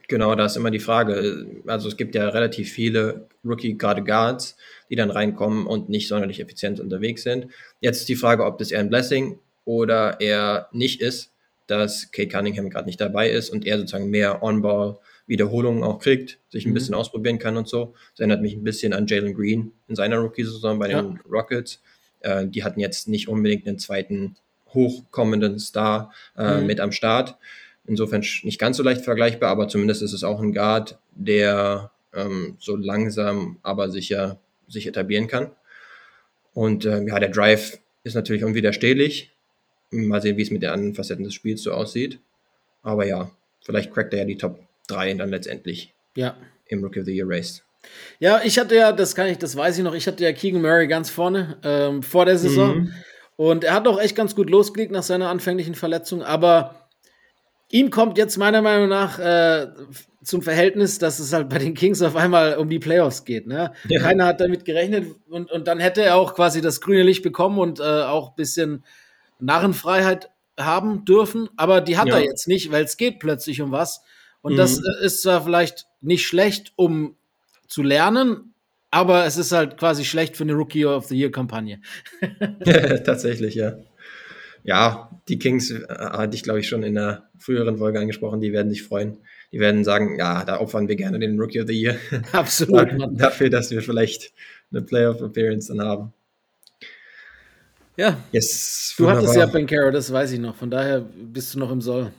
Genau, da ist immer die Frage. Also es gibt ja relativ viele Rookie gerade Guards, die dann reinkommen und nicht sonderlich effizient unterwegs sind. Jetzt ist die Frage, ob das eher ein Blessing oder eher nicht ist dass Kate Cunningham gerade nicht dabei ist und er sozusagen mehr On-Ball Wiederholungen auch kriegt, sich ein mhm. bisschen ausprobieren kann und so. Das erinnert mich ein bisschen an Jalen Green in seiner Rookie-Saison bei den ja. Rockets. Äh, die hatten jetzt nicht unbedingt einen zweiten hochkommenden Star äh, mhm. mit am Start. Insofern nicht ganz so leicht vergleichbar, aber zumindest ist es auch ein Guard, der ähm, so langsam, aber sicher sich etablieren kann. Und äh, ja, der Drive ist natürlich unwiderstehlich. Mal sehen, wie es mit den anderen Facetten des Spiels so aussieht. Aber ja, vielleicht crackt er ja die Top 3 dann letztendlich ja. im Rookie of the Year Race. Ja, ich hatte ja, das kann ich, das weiß ich noch, ich hatte ja Keegan Murray ganz vorne ähm, vor der Saison. Mhm. Und er hat auch echt ganz gut losgelegt nach seiner anfänglichen Verletzung, aber ihm kommt jetzt meiner Meinung nach äh, zum Verhältnis, dass es halt bei den Kings auf einmal um die Playoffs geht. Ne? Ja. Keiner hat damit gerechnet und, und dann hätte er auch quasi das grüne Licht bekommen und äh, auch ein bisschen Narrenfreiheit haben dürfen, aber die hat ja. er jetzt nicht, weil es geht plötzlich um was. Und mhm. das äh, ist zwar vielleicht nicht schlecht, um zu lernen, aber es ist halt quasi schlecht für eine Rookie of the Year Kampagne. [LAUGHS] [LAUGHS] Tatsächlich, ja. Ja, die Kings äh, hatte ich, glaube ich, schon in der früheren Folge angesprochen, die werden sich freuen. Die werden sagen, ja, da opfern wir gerne den Rookie of the Year. Absolut. [LAUGHS] dafür, dass wir vielleicht eine Playoff Appearance dann haben. Ja. Yes, du hattest ja Bencaro, das weiß ich noch. Von daher bist du noch im Soll.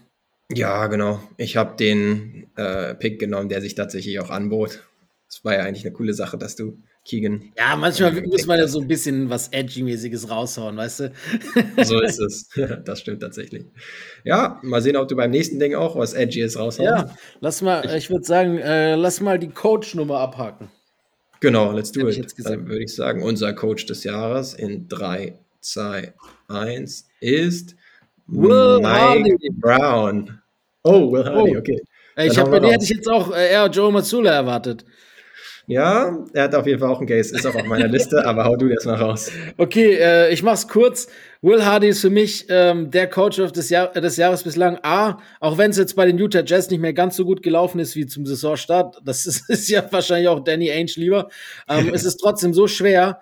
Ja, genau. Ich habe den äh, Pick genommen, der sich tatsächlich auch anbot. Das war ja eigentlich eine coole Sache, dass du Keegan. Ja, manchmal äh, muss man ja so ein bisschen was Edgy-mäßiges raushauen, weißt du? [LAUGHS] so ist es. [LAUGHS] das stimmt tatsächlich. Ja, mal sehen, ob du beim nächsten Ding auch was Edgyes raushaust. Ja, lass mal, ich würde sagen, äh, lass mal die Coach-Nummer abhaken. Genau, let's do it. Dann würde ich sagen, unser Coach des Jahres in 3, 2, 1 ist Will Mike Hardy. Brown. Oh, Will Hardy, oh. okay. Ich habe bei dir hätte ich jetzt auch äh, eher Joe Matsula erwartet. Ja, er hat auf jeden Fall auch einen Case, ist auch auf meiner Liste, [LAUGHS] aber hau du das mal raus. Okay, äh, ich mach's kurz. Will Hardy ist für mich ähm, der Coach des, Jahr des Jahres bislang. A, auch wenn es jetzt bei den Utah Jazz nicht mehr ganz so gut gelaufen ist wie zum Saisonstart, das ist, [LAUGHS] ist ja wahrscheinlich auch Danny Ainge lieber, ähm, [LAUGHS] es ist trotzdem so schwer,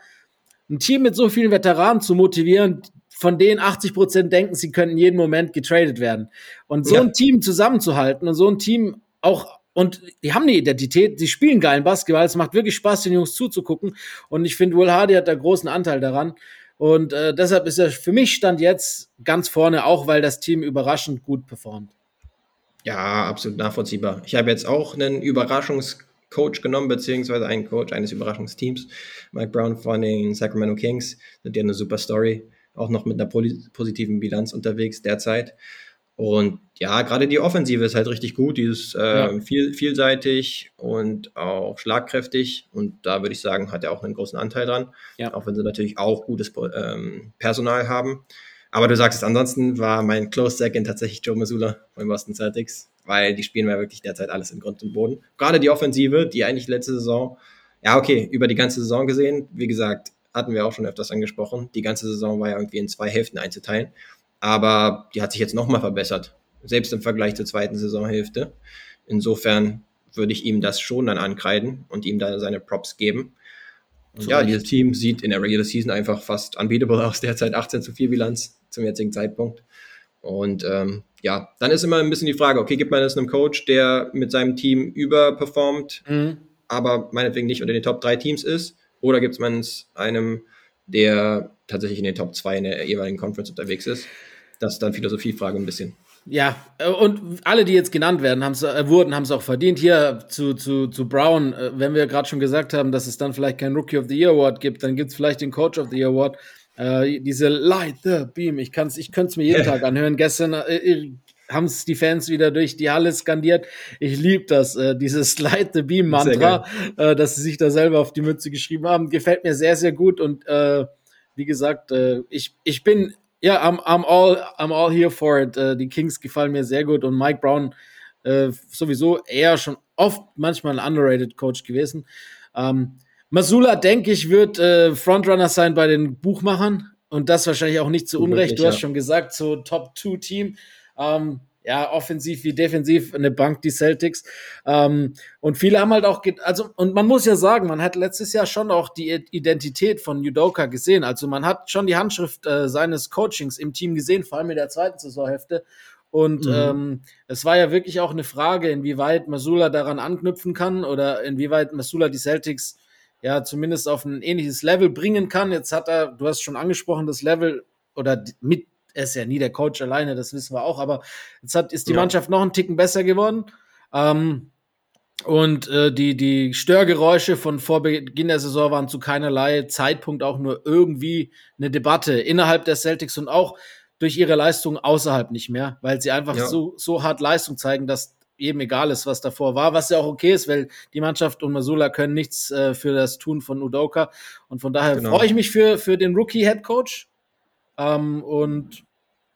ein Team mit so vielen Veteranen zu motivieren, von denen 80 Prozent denken, sie könnten jeden Moment getradet werden. Und so ja. ein Team zusammenzuhalten und so ein Team auch und die haben eine Identität, sie spielen geilen Basketball, es macht wirklich Spaß, den Jungs zuzugucken. Und ich finde, Will Hardy hat da großen Anteil daran. Und äh, deshalb ist er für mich Stand jetzt ganz vorne, auch weil das Team überraschend gut performt. Ja, absolut nachvollziehbar. Ich habe jetzt auch einen Überraschungscoach genommen, beziehungsweise einen Coach eines Überraschungsteams. Mike Brown von den Sacramento Kings. Sind ja eine super Story auch noch mit einer positiven Bilanz unterwegs derzeit. Und ja, gerade die Offensive ist halt richtig gut. Die ist äh, ja. viel, vielseitig und auch schlagkräftig. Und da würde ich sagen, hat er auch einen großen Anteil dran. Ja. Auch wenn sie natürlich auch gutes ähm, Personal haben. Aber du sagst es, ansonsten war mein Close Second tatsächlich Joe Missoula von Boston Celtics, weil die spielen ja wirklich derzeit alles im Grund und Boden. Gerade die Offensive, die eigentlich letzte Saison, ja okay, über die ganze Saison gesehen, wie gesagt, hatten wir auch schon öfters angesprochen. Die ganze Saison war ja irgendwie in zwei Hälften einzuteilen. Aber die hat sich jetzt nochmal verbessert, selbst im Vergleich zur zweiten Saisonhälfte. Insofern würde ich ihm das schon dann ankreiden und ihm da seine Props geben. Und ja, dieses Team sieht in der Regular Season einfach fast unbeatable aus, derzeit 18 zu 4 Bilanz zum jetzigen Zeitpunkt. Und ähm, ja, dann ist immer ein bisschen die Frage, okay, gibt man das einem Coach, der mit seinem Team überperformt, mhm. aber meinetwegen nicht unter den Top 3 Teams ist? Oder gibt man es einem, der tatsächlich in den Top 2 in der jeweiligen Conference unterwegs ist? Das ist dann Philosophiefrage ein bisschen. Ja, äh, und alle, die jetzt genannt werden, haben's, äh, wurden, haben es auch verdient. Hier zu, zu, zu Brown, äh, wenn wir gerade schon gesagt haben, dass es dann vielleicht keinen Rookie of the Year Award gibt, dann gibt es vielleicht den Coach of the Year Award. Äh, diese Light the Beam, ich, kann's, ich könnte es mir jeden [LAUGHS] Tag anhören. Gestern äh, haben es die Fans wieder durch die Halle skandiert. Ich liebe das, äh, dieses [LAUGHS] Slide the Beam Mantra, äh, dass sie sich da selber auf die Mütze geschrieben haben. Gefällt mir sehr, sehr gut und äh, wie gesagt, äh, ich, ich bin, ja, I'm, I'm, all, I'm all here for it. Äh, die Kings gefallen mir sehr gut und Mike Brown äh, sowieso eher schon oft manchmal ein underrated Coach gewesen. Ähm, Masula, denke ich, wird äh, Frontrunner sein bei den Buchmachern und das wahrscheinlich auch nicht zu Unrecht. Du hast schon gesagt, so Top-2-Team. Ähm, ja, offensiv wie defensiv eine Bank, die Celtics. Ähm, und viele haben halt auch, also, und man muss ja sagen, man hat letztes Jahr schon auch die Identität von Udoka gesehen. Also man hat schon die Handschrift äh, seines Coachings im Team gesehen, vor allem in der zweiten Saisonhälfte. Und mhm. ähm, es war ja wirklich auch eine Frage, inwieweit Masula daran anknüpfen kann oder inwieweit Masula die Celtics ja zumindest auf ein ähnliches Level bringen kann. Jetzt hat er, du hast schon angesprochen, das Level oder mit er ist ja nie der Coach alleine, das wissen wir auch, aber jetzt hat, ist die ja. Mannschaft noch einen Ticken besser geworden. Ähm, und äh, die, die Störgeräusche von vor Beginn der Saison waren zu keinerlei Zeitpunkt auch nur irgendwie eine Debatte innerhalb der Celtics und auch durch ihre Leistung außerhalb nicht mehr, weil sie einfach ja. so, so hart Leistung zeigen, dass eben egal ist, was davor war, was ja auch okay ist, weil die Mannschaft und Masula können nichts äh, für das Tun von Udoka. Und von daher genau. freue ich mich für, für den Rookie-Head Coach, ähm, und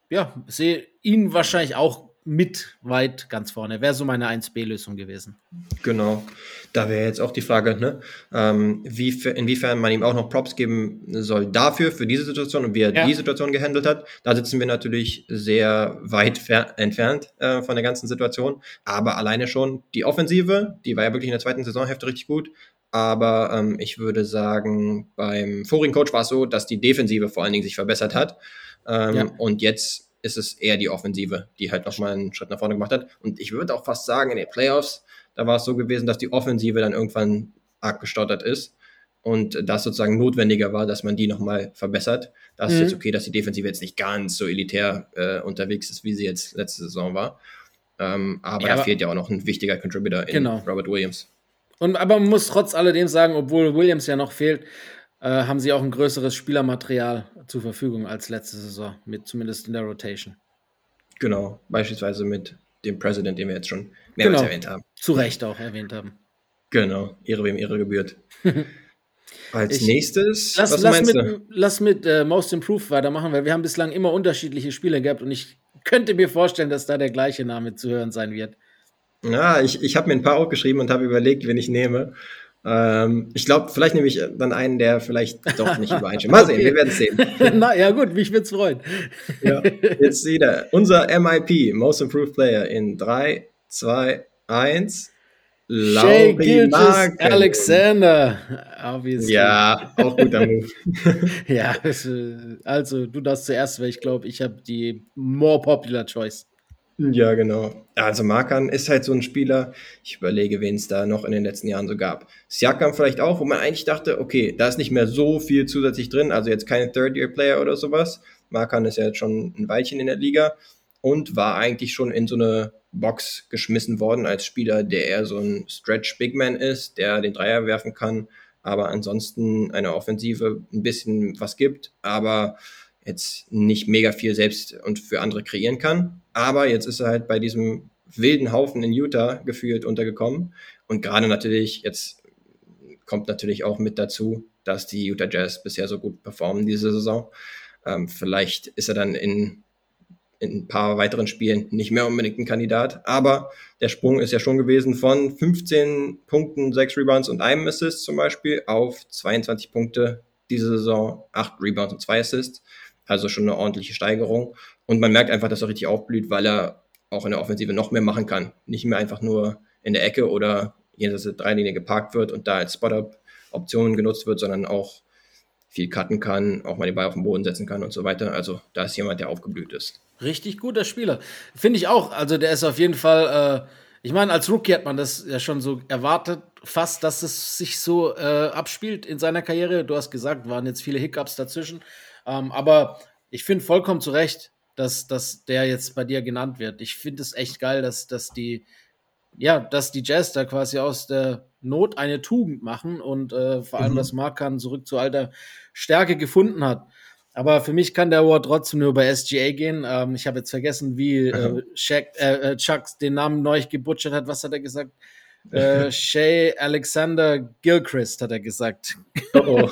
ja, sehe ihn wahrscheinlich auch mit weit ganz vorne. Wäre so meine 1B-Lösung gewesen. Genau. Da wäre jetzt auch die Frage, ne? ähm, wie, inwiefern man ihm auch noch Props geben soll dafür, für diese Situation und wie er ja. die Situation gehandelt hat. Da sitzen wir natürlich sehr weit entfernt äh, von der ganzen Situation. Aber alleine schon die Offensive, die war ja wirklich in der zweiten Saisonhälfte richtig gut. Aber ähm, ich würde sagen, beim vorigen Coach war es so, dass die Defensive vor allen Dingen sich verbessert hat. Ähm, ja. Und jetzt ist es eher die Offensive, die halt nochmal einen Schritt nach vorne gemacht hat. Und ich würde auch fast sagen, in den Playoffs, da war es so gewesen, dass die Offensive dann irgendwann arg gestottert ist und das sozusagen notwendiger war, dass man die nochmal verbessert. Da ist mhm. jetzt okay, dass die Defensive jetzt nicht ganz so elitär äh, unterwegs ist, wie sie jetzt letzte Saison war. Ähm, aber ja, da fehlt ja auch noch ein wichtiger Contributor in genau. Robert Williams. Und aber man muss trotz alledem sagen, obwohl Williams ja noch fehlt, äh, haben sie auch ein größeres Spielermaterial zur Verfügung als letzte Saison, mit zumindest in der Rotation. Genau, beispielsweise mit dem President, den wir jetzt schon mehrmals genau. erwähnt haben. Zu Recht auch erwähnt haben. Genau, Ehre wem Ehre gebührt. [LAUGHS] Als ich, nächstes, lass, was lass meinst mit, du? Lass mit äh, Most Improved weitermachen, weil wir haben bislang immer unterschiedliche Spiele gehabt und ich könnte mir vorstellen, dass da der gleiche Name zu hören sein wird. Ja, ich, ich habe mir ein paar aufgeschrieben und habe überlegt, wen ich nehme. Ähm, ich glaube, vielleicht nehme ich dann einen, der vielleicht doch nicht [LAUGHS] übereinstimmt. Mal sehen, wir werden es sehen. [LAUGHS] Na ja, gut, mich würde es freuen. ja, jetzt wieder unser MIP, Most Improved Player, in 3, 2, 1. Lauri Alexander. Obviously. Ja, auch guter Move. [LAUGHS] ja, also du darfst zuerst, weil ich glaube, ich habe die more popular choice. Ja, genau. Also Markan ist halt so ein Spieler, ich überlege, wen es da noch in den letzten Jahren so gab. Siakam vielleicht auch, wo man eigentlich dachte, okay, da ist nicht mehr so viel zusätzlich drin, also jetzt kein Third-Year-Player oder sowas. Markan ist ja jetzt schon ein Weilchen in der Liga und war eigentlich schon in so eine Box geschmissen worden als Spieler, der eher so ein Stretch-Big-Man ist, der den Dreier werfen kann, aber ansonsten eine Offensive ein bisschen was gibt, aber jetzt nicht mega viel selbst und für andere kreieren kann. Aber jetzt ist er halt bei diesem wilden Haufen in Utah gefühlt untergekommen. Und gerade natürlich, jetzt kommt natürlich auch mit dazu, dass die Utah Jazz bisher so gut performen diese Saison. Ähm, vielleicht ist er dann in, in ein paar weiteren Spielen nicht mehr unbedingt ein Kandidat. Aber der Sprung ist ja schon gewesen von 15 Punkten, 6 Rebounds und einem Assist zum Beispiel auf 22 Punkte diese Saison, 8 Rebounds und 2 Assists. Also schon eine ordentliche Steigerung. Und man merkt einfach, dass er richtig aufblüht, weil er auch in der Offensive noch mehr machen kann. Nicht mehr einfach nur in der Ecke oder jenseits der Dreilinie geparkt wird und da als Spot-Up-Option genutzt wird, sondern auch viel cutten kann, auch mal den Ball auf den Boden setzen kann und so weiter. Also da ist jemand, der aufgeblüht ist. Richtig guter Spieler. Finde ich auch. Also der ist auf jeden Fall, äh, ich meine, als Rookie hat man das ja schon so erwartet, fast, dass es sich so äh, abspielt in seiner Karriere. Du hast gesagt, waren jetzt viele Hiccups dazwischen. Ähm, aber ich finde vollkommen zu Recht, dass, dass der jetzt bei dir genannt wird. Ich finde es echt geil, dass, dass die, ja, dass die Jazz da quasi aus der Not eine Tugend machen und äh, vor allem, mhm. dass Markan zurück zu alter Stärke gefunden hat. Aber für mich kann der Award trotzdem nur bei SGA gehen. Ähm, ich habe jetzt vergessen, wie äh, Shaq, äh, äh, Chuck den Namen neu gebutschert hat. Was hat er gesagt? Äh, Shay Alexander Gilchrist, hat er gesagt. Oh, oh.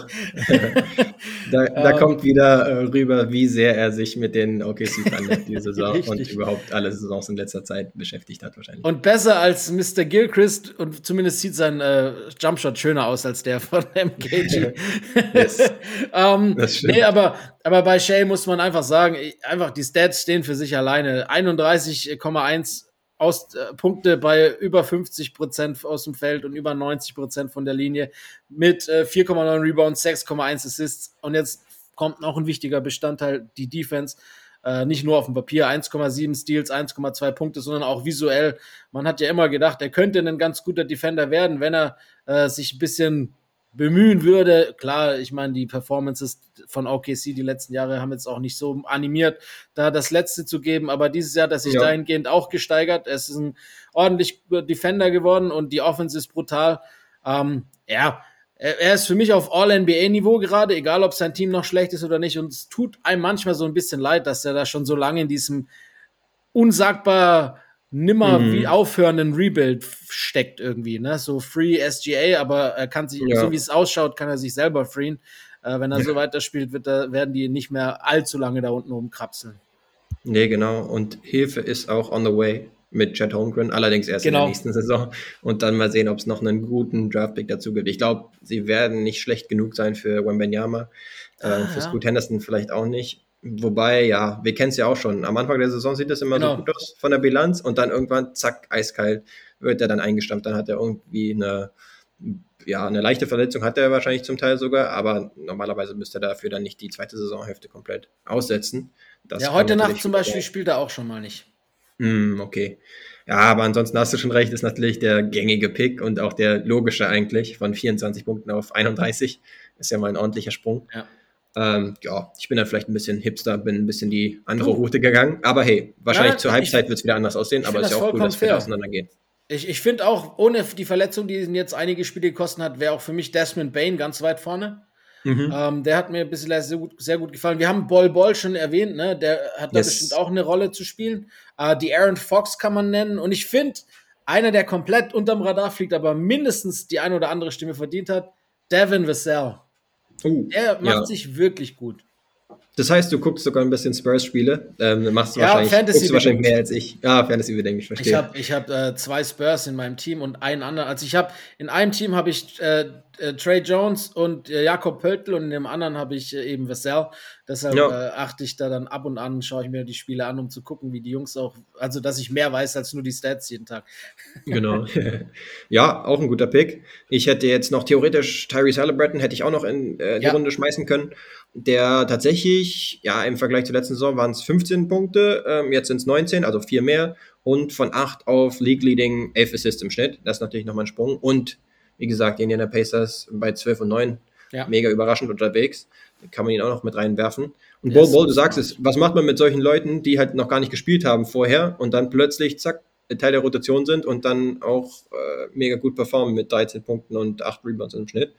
[LAUGHS] da, da ähm, kommt wieder äh, rüber, wie sehr er sich mit den OKC Thunder diese [LAUGHS] Saison und überhaupt alle Saisons in letzter Zeit beschäftigt hat, wahrscheinlich. Und besser als Mr. Gilchrist und zumindest sieht sein äh, Jumpshot schöner aus als der von MKG. [LAUGHS] yes. ähm, das stimmt. Nee, aber, aber bei Shay muss man einfach sagen, einfach die Stats stehen für sich alleine. 31,1 aus, äh, Punkte bei über 50 Prozent aus dem Feld und über 90 Prozent von der Linie mit äh, 4,9 Rebounds, 6,1 Assists. Und jetzt kommt noch ein wichtiger Bestandteil, die Defense. Äh, nicht nur auf dem Papier 1,7 Steals, 1,2 Punkte, sondern auch visuell. Man hat ja immer gedacht, er könnte ein ganz guter Defender werden, wenn er äh, sich ein bisschen bemühen würde. Klar, ich meine, die Performances von OKC die letzten Jahre haben jetzt auch nicht so animiert, da das Letzte zu geben, aber dieses Jahr hat er sich ja. dahingehend auch gesteigert. Es ist ein ordentlich Defender geworden und die Offense ist brutal. Ähm, ja, er ist für mich auf All-NBA-Niveau gerade, egal ob sein Team noch schlecht ist oder nicht. Und es tut einem manchmal so ein bisschen leid, dass er da schon so lange in diesem unsagbar nimmer mhm. wie aufhörenden Rebuild steckt irgendwie, ne? So Free SGA, aber er kann sich, ja. so wie es ausschaut, kann er sich selber freeen. Äh, wenn er ja. so weiterspielt, wird er, werden die nicht mehr allzu lange da unten rumkrapseln. Nee, genau. Und Hilfe ist auch on the way mit Chad Holmgren, allerdings erst genau. in der genau. nächsten Saison. Und dann mal sehen, ob es noch einen guten Draftpick dazu gibt. Ich glaube, sie werden nicht schlecht genug sein für Wembenyama. Äh, ah, für ja. Scoot Henderson vielleicht auch nicht. Wobei, ja, wir kennen es ja auch schon. Am Anfang der Saison sieht das immer genau. so gut aus von der Bilanz und dann irgendwann, zack, eiskalt, wird er dann eingestampft. Dann hat er irgendwie eine, ja, eine leichte Verletzung hat er wahrscheinlich zum Teil sogar, aber normalerweise müsste er dafür dann nicht die zweite Saisonhälfte komplett aussetzen. Das ja, heute Nacht zum Beispiel spielt er auch schon mal nicht. Mm, okay. Ja, aber ansonsten hast du schon recht, ist natürlich der gängige Pick und auch der logische eigentlich von 24 Punkten auf 31. Ist ja mal ein ordentlicher Sprung. Ja. Ähm, ja, ich bin dann vielleicht ein bisschen hipster, bin ein bisschen die andere. Route gegangen. Aber hey, wahrscheinlich ja, zur Halbzeit wird es wieder anders aussehen, aber es ist ja auch cool, dass wir auseinandergehen. Ich, ich finde auch, ohne die Verletzung, die ihn jetzt einige Spiele gekostet hat, wäre auch für mich Desmond Bain ganz weit vorne. Mhm. Ähm, der hat mir bisher sehr gut, sehr gut gefallen. Wir haben Bol Bol schon erwähnt, ne? der hat da yes. bestimmt auch eine Rolle zu spielen. Äh, die Aaron Fox kann man nennen. Und ich finde, einer, der komplett unterm Radar fliegt, aber mindestens die eine oder andere Stimme verdient hat, Devin Vassell. Uh, der macht ja. sich wirklich gut. Das heißt, du guckst sogar ein bisschen Spurs-Spiele. Ähm, machst du ja, wahrscheinlich, Fantasy guckst du wahrscheinlich mehr als ich. Ja, Fantasy bedenken, ich verstehe. Ich habe ich hab, äh, zwei Spurs in meinem Team und einen anderen. Also ich habe in einem Team habe ich äh, äh, Trey Jones und äh, Jakob Pöltl und in dem anderen habe ich äh, eben Vassell. Deshalb ja. Äh, achte ich da dann ab und an, schaue ich mir die Spiele an, um zu gucken, wie die Jungs auch, also dass ich mehr weiß als nur die Stats jeden Tag. [LAUGHS] Genau. ja, auch ein guter Pick. Ich hätte jetzt noch theoretisch Tyrese Halliburton hätte ich auch noch in die ja. Runde schmeißen können. Der tatsächlich, ja, im Vergleich zur letzten Saison waren es 15 Punkte, ähm, jetzt sind es 19, also vier mehr. Und von 8 auf League Leading 11 Assists im Schnitt. Das ist natürlich nochmal ein Sprung. Und wie gesagt, die Indiana Pacers bei 12 und 9 ja. mega überraschend unterwegs. Da kann man ihn auch noch mit reinwerfen. Und yes. Bo, Bo, du sagst es, was macht man mit solchen Leuten, die halt noch gar nicht gespielt haben vorher und dann plötzlich, zack, Teil der Rotation sind und dann auch äh, mega gut performen mit 13 Punkten und 8 Rebounds im Schnitt.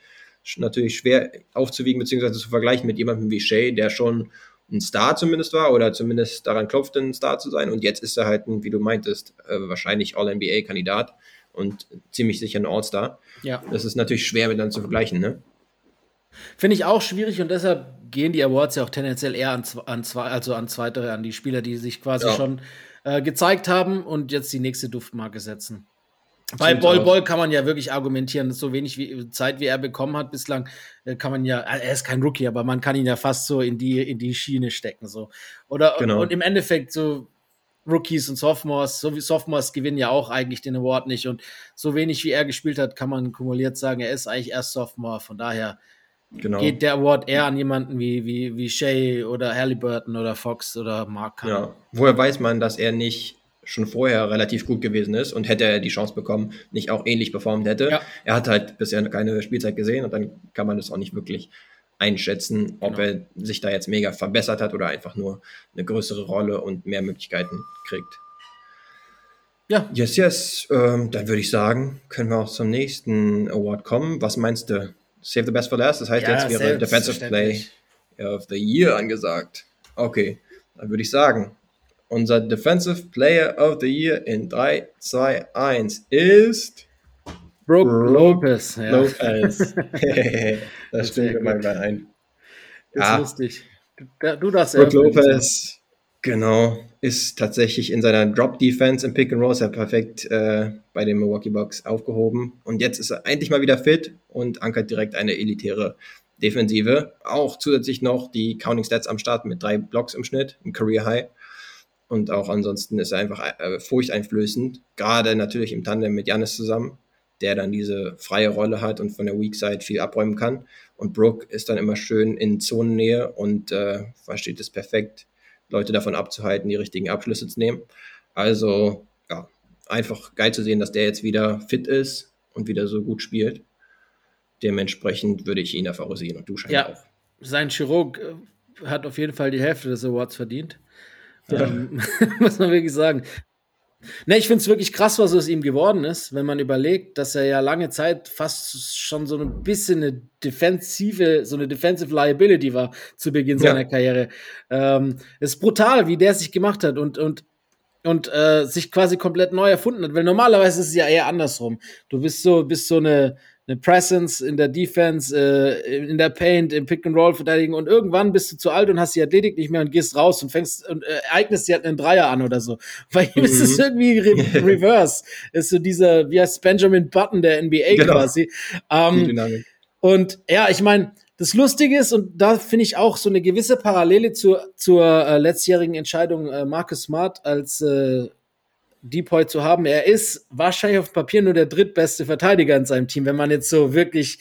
Natürlich schwer aufzuwiegen bzw. zu vergleichen mit jemandem wie Shay, der schon ein Star zumindest war oder zumindest daran klopfte, ein Star zu sein. Und jetzt ist er halt, ein, wie du meintest, äh, wahrscheinlich All-NBA-Kandidat und ziemlich sicher ein All-Star. Ja. Das ist natürlich schwer miteinander zu vergleichen, ne? Finde ich auch schwierig und deshalb gehen die Awards ja auch tendenziell eher an, an zwei, also an zweite, an die Spieler, die sich quasi ja. schon äh, gezeigt haben und jetzt die nächste Duftmarke setzen. Bei Bol Bol kann man ja wirklich argumentieren, so wenig wie, Zeit wie er bekommen hat bislang, äh, kann man ja, er ist kein Rookie, aber man kann ihn ja fast so in die, in die Schiene stecken. So. Oder genau. und, und im Endeffekt so, Rookies und Sophomores, so wie Sophomores gewinnen ja auch eigentlich den Award nicht. Und so wenig wie er gespielt hat, kann man kumuliert sagen, er ist eigentlich erst Sophomore. Von daher genau. geht der Award eher an jemanden wie, wie, wie Shay oder Halliburton oder Fox oder Mark Kahn. Ja, woher weiß man, dass er nicht schon vorher relativ gut gewesen ist und hätte er die Chance bekommen, nicht auch ähnlich performt hätte. Ja. Er hat halt bisher keine Spielzeit gesehen und dann kann man das auch nicht wirklich einschätzen, ob genau. er sich da jetzt mega verbessert hat oder einfach nur eine größere Rolle und mehr Möglichkeiten kriegt. Ja. Yes, yes. Ähm, dann würde ich sagen, können wir auch zum nächsten Award kommen. Was meinst du? Save the best for last? Das heißt, ja, jetzt wäre Defensive Play of the Year angesagt. Okay, dann würde ich sagen, unser Defensive Player of the Year in 3, 2, 1 ist Brooke Lopez. Ja. Lopez. [LAUGHS] [LAUGHS] das stimmt mir mal ein. Das ja. ist lustig. Du, darfst Brooke Lopez, genau, ist tatsächlich in seiner Drop-Defense im Pick and Roll sehr perfekt äh, bei den Milwaukee Bucks aufgehoben. Und jetzt ist er endlich mal wieder fit und ankert direkt eine elitäre Defensive. Auch zusätzlich noch die Counting Stats am Start mit drei Blocks im Schnitt, ein Career High. Und auch ansonsten ist er einfach äh, furchteinflößend. Gerade natürlich im Tandem mit Janis zusammen der dann diese freie Rolle hat und von der Weak Side viel abräumen kann. Und Brooke ist dann immer schön in Zonennähe und äh, versteht es perfekt, Leute davon abzuhalten, die richtigen Abschlüsse zu nehmen. Also, ja, einfach geil zu sehen, dass der jetzt wieder fit ist und wieder so gut spielt. Dementsprechend würde ich ihn favorisieren und du scheinbar ja, auch. Sein Chirurg äh, hat auf jeden Fall die Hälfte des Awards verdient. Ja. Ähm, [LAUGHS] muss man wirklich sagen. Ne, ich finde es wirklich krass, was aus ihm geworden ist, wenn man überlegt, dass er ja lange Zeit fast schon so ein bisschen eine defensive, so eine defensive Liability war zu Beginn ja. seiner Karriere. Ähm, es ist brutal, wie der sich gemacht hat und, und, und äh, sich quasi komplett neu erfunden hat, weil normalerweise ist es ja eher andersrum. Du bist so, bist so eine, eine Presence in der Defense, äh, in der Paint, im Pick and Roll verteidigen und irgendwann bist du zu alt und hast die Athletik nicht mehr und gehst raus und fängst und äh, eignest dir halt einen Dreier an oder so. [LAUGHS] Bei ihm mhm. ist es mhm. irgendwie re [LAUGHS] reverse. ist so dieser, wie heißt Benjamin Button der NBA genau. quasi. Ähm, und ja, ich meine, das Lustige ist, und da finde ich auch so eine gewisse Parallele zur, zur äh, letztjährigen Entscheidung äh, Marcus Smart als äh, Depoy zu haben. Er ist wahrscheinlich auf Papier nur der drittbeste Verteidiger in seinem Team, wenn man jetzt so wirklich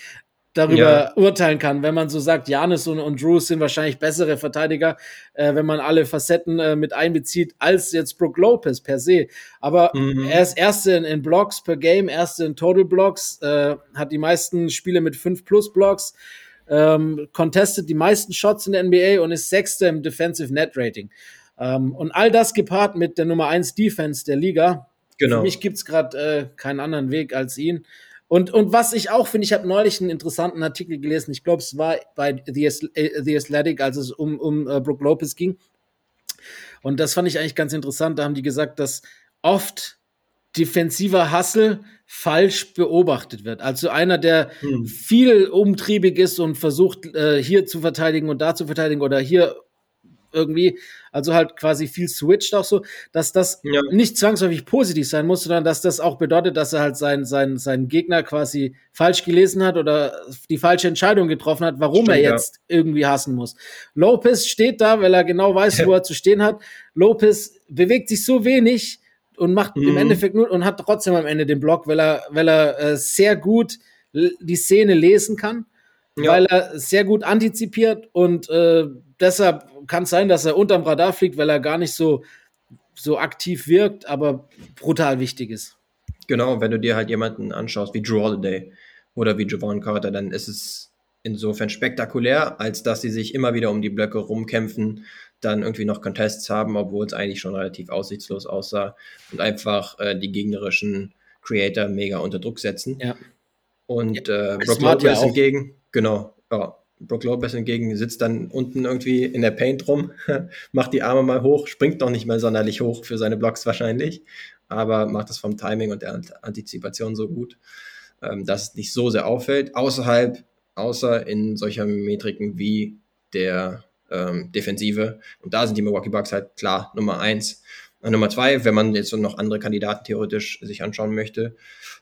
darüber ja. urteilen kann. Wenn man so sagt, Janis und, und Drew sind wahrscheinlich bessere Verteidiger, äh, wenn man alle Facetten äh, mit einbezieht, als jetzt Brook Lopez per se. Aber mhm. er ist Erste in, in, Blocks per Game, Erste in Total Blocks, äh, hat die meisten Spiele mit 5 plus Blocks, ähm, contestet die meisten Shots in der NBA und ist Sechste im Defensive Net Rating. Ähm, und all das gepaart mit der Nummer 1 Defense der Liga. Genau. Für mich gibt es gerade äh, keinen anderen Weg als ihn. Und, und was ich auch finde, ich habe neulich einen interessanten Artikel gelesen, ich glaube, es war bei The, äh, The Athletic, als es um, um uh, Brook Lopez ging. Und das fand ich eigentlich ganz interessant. Da haben die gesagt, dass oft defensiver Hustle falsch beobachtet wird. Also einer, der hm. viel umtriebig ist und versucht, äh, hier zu verteidigen und da zu verteidigen oder hier irgendwie, also halt quasi viel switcht auch so, dass das ja. nicht zwangsläufig positiv sein muss, sondern dass das auch bedeutet, dass er halt seinen sein, sein Gegner quasi falsch gelesen hat oder die falsche Entscheidung getroffen hat, warum Stimmt, er jetzt ja. irgendwie hassen muss. Lopez steht da, weil er genau weiß, wo er zu stehen hat. Lopez bewegt sich so wenig und macht mhm. im Endeffekt nur und hat trotzdem am Ende den Block, weil er, weil er äh, sehr gut die Szene lesen kann. Ja. weil er sehr gut antizipiert und äh, deshalb kann es sein, dass er unterm Radar fliegt, weil er gar nicht so, so aktiv wirkt, aber brutal wichtig ist. Genau, wenn du dir halt jemanden anschaust wie Drew Holiday oder wie Javon Carter, dann ist es insofern spektakulär, als dass sie sich immer wieder um die Blöcke rumkämpfen, dann irgendwie noch Contests haben, obwohl es eigentlich schon relativ aussichtslos aussah und einfach äh, die gegnerischen Creator mega unter Druck setzen. Ja. Und äh, Brook Lopez ja hingegen, genau, ja, Brook Lopez hingegen sitzt dann unten irgendwie in der Paint rum, [LAUGHS] macht die Arme mal hoch, springt noch nicht mal sonderlich hoch für seine Blocks wahrscheinlich, aber macht das vom Timing und der Antizipation so gut, ähm, dass es nicht so sehr auffällt. Außerhalb, außer in solchen Metriken wie der ähm, Defensive. Und da sind die Milwaukee Bucks halt klar Nummer eins. Nummer zwei, wenn man jetzt noch andere Kandidaten theoretisch sich anschauen möchte.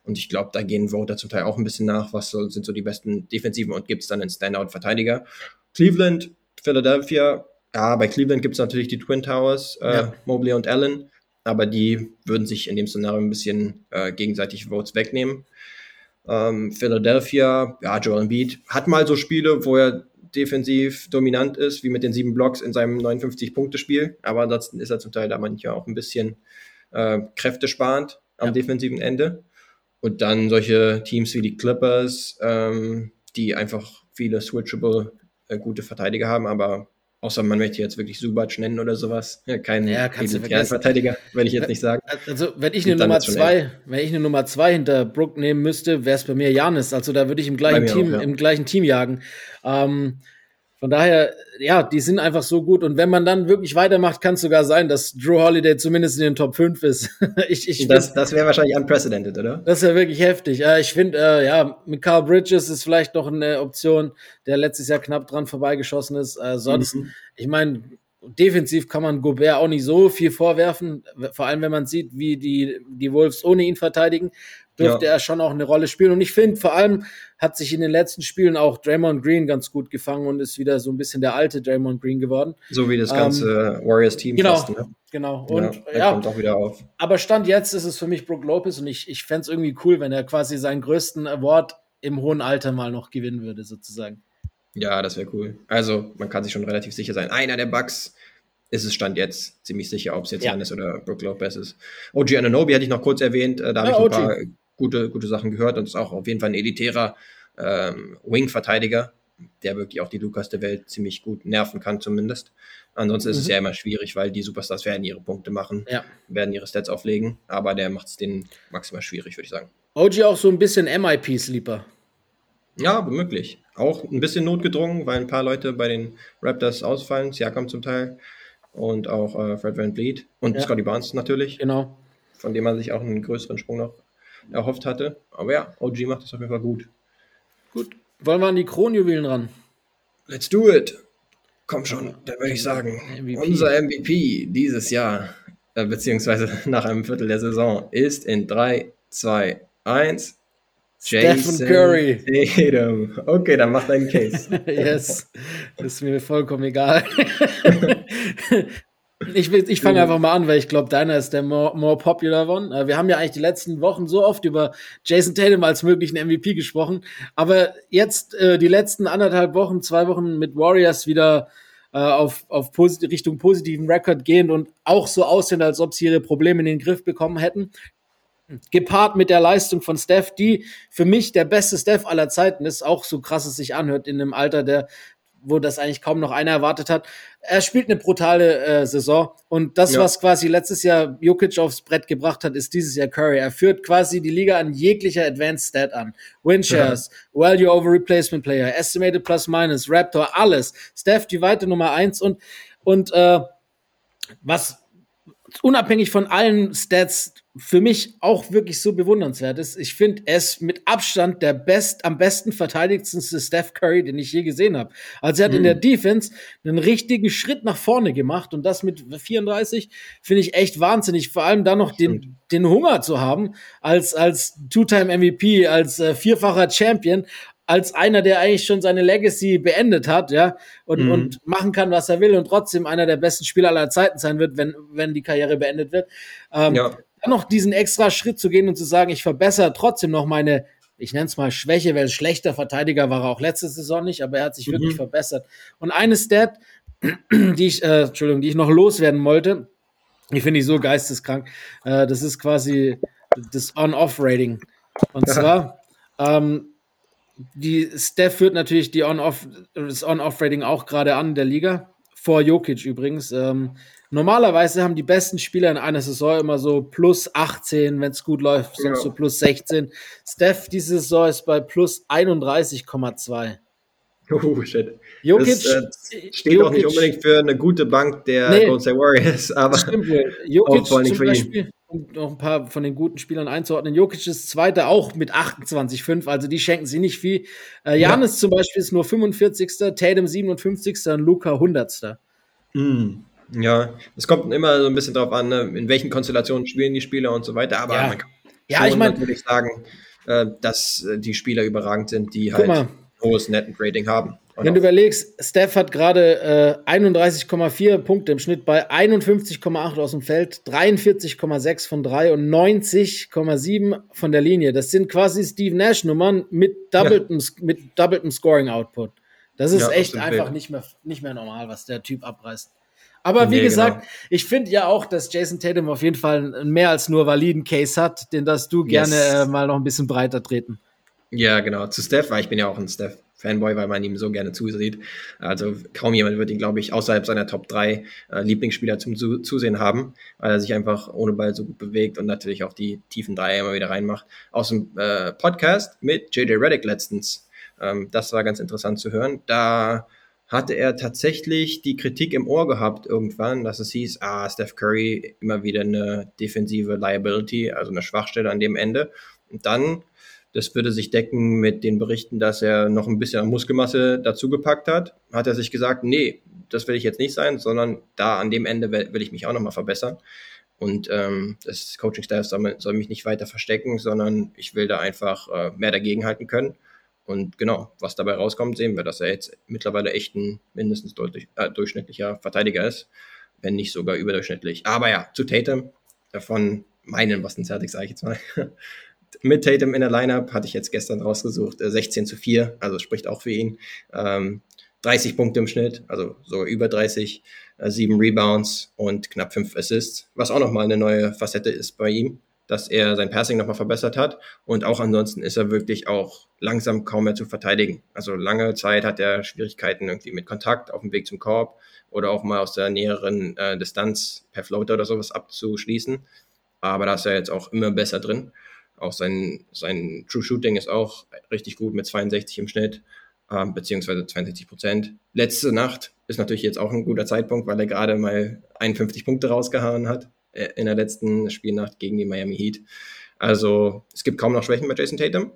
Und ich glaube, da gehen Voter zum Teil auch ein bisschen nach, was so, sind so die besten Defensiven und gibt es dann einen Standout-Verteidiger. Cleveland, Philadelphia, ja, bei Cleveland gibt es natürlich die Twin Towers, äh, ja. Mobley und Allen, aber die würden sich in dem Szenario ein bisschen äh, gegenseitig Votes wegnehmen. Ähm, Philadelphia, ja, Joel Embiid hat mal so Spiele, wo er defensiv dominant ist, wie mit den sieben Blocks in seinem 59-Punkte-Spiel. Aber ansonsten ist er zum Teil da manchmal auch ein bisschen äh, kräftesparend am ja. defensiven Ende. Und dann solche Teams wie die Clippers, ähm, die einfach viele switchable äh, gute Verteidiger haben, aber außer man möchte jetzt wirklich Subac nennen oder sowas. Ja, kein ja, Verteidiger, würde ich jetzt nicht sagen. Also wenn ich eine Nummer zwei, wenn ich eine Nummer zwei hinter Brook nehmen müsste, wäre es bei mir Janis. Also da würde ich im gleichen Team, auch, ja. im gleichen Team jagen. Ähm, von daher, ja, die sind einfach so gut. Und wenn man dann wirklich weitermacht, kann es sogar sein, dass Drew Holiday zumindest in den Top 5 ist. [LAUGHS] ich, ich das das wäre wahrscheinlich unprecedented, oder? Das wäre wirklich heftig. Ich finde, äh, ja, mit Carl Bridges ist vielleicht noch eine Option, der letztes Jahr knapp dran vorbeigeschossen ist. Äh, sonst, mhm. ich meine, defensiv kann man Gobert auch nicht so viel vorwerfen, vor allem wenn man sieht, wie die, die Wolves ohne ihn verteidigen dürfte ja. er schon auch eine Rolle spielen. Und ich finde, vor allem hat sich in den letzten Spielen auch Draymond Green ganz gut gefangen und ist wieder so ein bisschen der alte Draymond Green geworden. So wie das ganze ähm, Warriors-Team. Genau, fast, ne? genau. Und ja, ja, kommt auch wieder auf. Aber Stand jetzt ist es für mich Brook Lopez und ich, ich fände es irgendwie cool, wenn er quasi seinen größten Award im hohen Alter mal noch gewinnen würde, sozusagen. Ja, das wäre cool. Also, man kann sich schon relativ sicher sein. Einer der Bugs ist es Stand jetzt ziemlich sicher, ob es jetzt ja. Janis oder Brook Lopez ist. OG Ananobi hatte ich noch kurz erwähnt. Äh, da habe ja, ich ein OG. paar gute, gute Sachen gehört und ist auch auf jeden Fall ein elitärer ähm, Wing-Verteidiger, der wirklich auch die Lukas der Welt ziemlich gut nerven kann, zumindest. Ansonsten mhm. ist es mhm. ja immer schwierig, weil die Superstars werden ihre Punkte machen, ja. werden ihre Stats auflegen, aber der macht es denen maximal schwierig, würde ich sagen. OG auch so ein bisschen MIP-Sleeper. Ja, möglich. Auch ein bisschen notgedrungen, weil ein paar Leute bei den Raptors ausfallen, Siakam zum Teil und auch äh, Fred Van Vliet und ja. Scotty Barnes natürlich. Genau. Von dem man sich auch einen größeren Sprung noch erhofft hatte. Aber ja, OG macht das auf jeden Fall gut. Gut. Wollen wir an die Kronjuwelen ran? Let's do it. Komm schon, dann würde ich sagen, MVP. unser MVP dieses Jahr, äh, beziehungsweise [LAUGHS] nach einem Viertel der Saison, ist in 3, 2, 1 Stephen Curry. Tatum. Okay, dann mach deinen [LAUGHS] Case. yes, ist mir vollkommen egal. [LAUGHS] ich, ich fange einfach mal an, weil ich glaube, deiner ist der more, more popular one. Äh, wir haben ja eigentlich die letzten Wochen so oft über Jason Tatum als möglichen MVP gesprochen, aber jetzt äh, die letzten anderthalb Wochen, zwei Wochen mit Warriors wieder äh, auf, auf posit Richtung positiven Rekord gehend und auch so aussehen, als ob sie ihre Probleme in den Griff bekommen hätten. Gepaart mit der Leistung von Steph, die für mich der beste Steph aller Zeiten ist, auch so krass es sich anhört in einem Alter, der wo das eigentlich kaum noch einer erwartet hat. Er spielt eine brutale äh, Saison und das, ja. was quasi letztes Jahr Jokic aufs Brett gebracht hat, ist dieses Jahr Curry. Er führt quasi die Liga an jeglicher Advanced Stat an. Win Shares, ja. Value over Replacement Player, Estimated Plus Minus, Raptor, alles. Steph die weite Nummer eins und und äh, was unabhängig von allen Stats für mich auch wirklich so bewundernswert ist. Ich finde, ist mit Abstand der best, am besten verteidigendste Steph Curry, den ich je gesehen habe. Also er hat mhm. in der Defense einen richtigen Schritt nach vorne gemacht und das mit 34 finde ich echt wahnsinnig. Vor allem dann noch den, den Hunger zu haben als, als Two-Time MVP, als äh, vierfacher Champion als einer, der eigentlich schon seine Legacy beendet hat, ja, und, mhm. und machen kann, was er will und trotzdem einer der besten Spieler aller Zeiten sein wird, wenn, wenn die Karriere beendet wird. Ähm, ja. Dann noch diesen extra Schritt zu gehen und zu sagen, ich verbessere trotzdem noch meine, ich nenne es mal Schwäche, weil schlechter Verteidiger war er auch letzte Saison nicht, aber er hat sich mhm. wirklich verbessert. Und eine Stat, [CLEARS THROAT] die ich, äh, Entschuldigung, die ich noch loswerden wollte, die finde ich so geisteskrank, äh, das ist quasi das On-Off-Rating. Und zwar, ähm, die Steph führt natürlich die On-Off, das On-Off-Rating auch gerade an der Liga. Vor Jokic übrigens. Ähm, normalerweise haben die besten Spieler in einer Saison immer so plus 18, wenn es gut läuft, sonst ja. so plus 16. Steph diese Saison ist bei plus 31,2. Oh, shit. Jokic das, äh, steht Jokic, auch nicht unbedingt für eine gute Bank der nee, Golden State Warriors, [LAUGHS] aber stimmt Jokic auch zum Beispiel, um noch ein paar von den guten Spielern einzuordnen. Jokic ist Zweiter auch mit 28,5, also die schenken sie nicht viel. Äh, Janis ja. zum Beispiel ist nur 45. Tatum 57. und Luca 100. Mm, ja, es kommt immer so ein bisschen darauf an, ne, in welchen Konstellationen spielen die Spieler und so weiter, aber ja. man kann ja, ich mein, natürlich sagen, äh, dass äh, die Spieler überragend sind, die halt mal, hohes Net-Rating haben. Wenn du überlegst, Steph hat gerade äh, 31,4 Punkte im Schnitt bei 51,8 aus dem Feld, 43,6 von 3 und 90,7 von der Linie. Das sind quasi Steve Nash-Nummern mit doppeltem, ja. mit doppeltem Scoring-Output. Das ist ja, echt einfach nicht mehr, nicht mehr normal, was der Typ abreißt. Aber wie nee, gesagt, genau. ich finde ja auch, dass Jason Tatum auf jeden Fall einen mehr als nur validen Case hat, den darfst du yes. gerne äh, mal noch ein bisschen breiter treten. Ja, genau. Zu Steph, weil ich bin ja auch ein Steph Fanboy, weil man ihm so gerne zusieht. Also kaum jemand wird ihn, glaube ich, außerhalb seiner Top 3 äh, Lieblingsspieler zum Zusehen haben, weil er sich einfach ohne Ball so gut bewegt und natürlich auch die tiefen Dreier immer wieder reinmacht. Aus dem äh, Podcast mit JJ Reddick letztens. Ähm, das war ganz interessant zu hören. Da hatte er tatsächlich die Kritik im Ohr gehabt irgendwann, dass es hieß, ah, Steph Curry immer wieder eine defensive Liability, also eine Schwachstelle an dem Ende. Und dann das würde sich decken mit den Berichten, dass er noch ein bisschen Muskelmasse dazugepackt hat. Hat er sich gesagt, nee, das will ich jetzt nicht sein, sondern da an dem Ende will, ich mich auch nochmal verbessern. Und ähm, das Coaching-Staff soll, soll, mich nicht weiter verstecken, sondern ich will da einfach äh, mehr dagegenhalten können. Und genau, was dabei rauskommt, sehen wir, dass er jetzt mittlerweile echt ein mindestens deutlich, äh, durchschnittlicher Verteidiger ist, wenn nicht sogar überdurchschnittlich. Aber ja, zu Tatum, davon meinen Boston Celtics, sage ich jetzt mal. [LAUGHS] mit Tatum in der Lineup, hatte ich jetzt gestern rausgesucht, 16 äh, zu 4, also spricht auch für ihn. Ähm, 30 Punkte im Schnitt, also so über 30, äh, 7 Rebounds und knapp 5 Assists, was auch nochmal eine neue Facette ist bei ihm, dass er sein Passing nochmal verbessert hat und auch ansonsten ist er wirklich auch langsam kaum mehr zu verteidigen. Also lange Zeit hat er Schwierigkeiten irgendwie mit Kontakt auf dem Weg zum Korb oder auch mal aus der näheren äh, Distanz per Floater oder sowas abzuschließen. Aber da ist er jetzt auch immer besser drin. Auch sein, sein True Shooting ist auch richtig gut mit 62 im Schnitt, äh, beziehungsweise 62 Prozent. Letzte Nacht ist natürlich jetzt auch ein guter Zeitpunkt, weil er gerade mal 51 Punkte rausgehauen hat äh, in der letzten Spielnacht gegen die Miami Heat. Also es gibt kaum noch Schwächen bei Jason Tatum.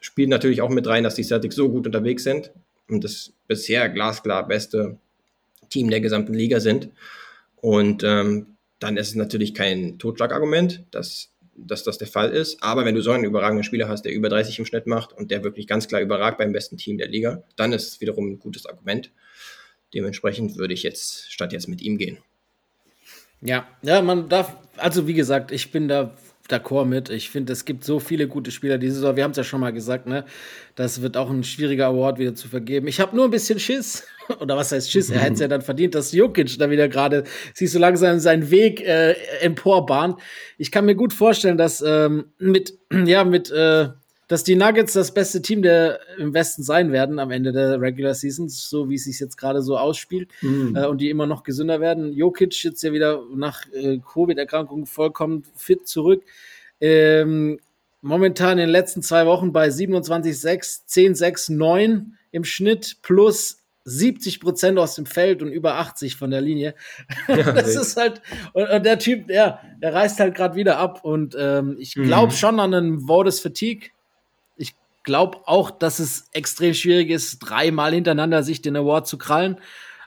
spielt natürlich auch mit rein, dass die Celtics so gut unterwegs sind und das bisher glasklar beste Team der gesamten Liga sind. Und ähm, dann ist es natürlich kein Totschlagargument, dass, dass das der Fall ist. Aber wenn du so einen überragenden Spieler hast, der über 30 im Schnitt macht und der wirklich ganz klar überragt beim besten Team der Liga, dann ist es wiederum ein gutes Argument. Dementsprechend würde ich jetzt statt jetzt mit ihm gehen. Ja, ja, man darf, also wie gesagt, ich bin da d'accord mit. Ich finde, es gibt so viele gute Spieler diese Saison. Wir haben es ja schon mal gesagt, ne? Das wird auch ein schwieriger Award wieder zu vergeben. Ich habe nur ein bisschen Schiss. [LAUGHS] Oder was heißt Schiss? Er hätte es ja dann verdient, dass Jokic da wieder gerade sich so langsam seinen Weg äh, emporbahnt. Ich kann mir gut vorstellen, dass ähm, mit, [CLEARS THROAT] ja, mit äh, dass die Nuggets das beste Team der im Westen sein werden am Ende der Regular Season, so wie es sich jetzt gerade so ausspielt mhm. äh, und die immer noch gesünder werden. Jokic jetzt ja wieder nach äh, Covid-Erkrankung vollkommen fit zurück. Ähm, momentan in den letzten zwei Wochen bei 27,6, 10,6, 9 im Schnitt plus 70 Prozent aus dem Feld und über 80 von der Linie. Ja, [LAUGHS] das ist halt, und, und, der Typ, der, der reißt halt gerade wieder ab und ähm, ich glaube mhm. schon an einen Votes Fatigue glaube auch, dass es extrem schwierig ist, dreimal hintereinander sich den Award zu krallen.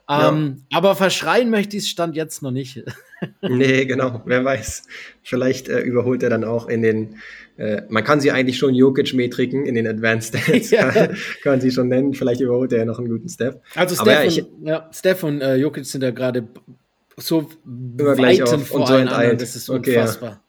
Ähm, ja. Aber verschreien möchte ich es Stand jetzt noch nicht. [LAUGHS] nee, genau, wer weiß. Vielleicht äh, überholt er dann auch in den, äh, man kann sie eigentlich schon Jokic-Metriken in den Advanced Stats, [LAUGHS] ja. [LAUGHS] kann, kann sie schon nennen. Vielleicht überholt er ja noch einen guten Steph. Also Steph, ja, ich, und, ja, Steph und äh, Jokic sind ja gerade so weiten vor allen anderen. Das ist unfassbar.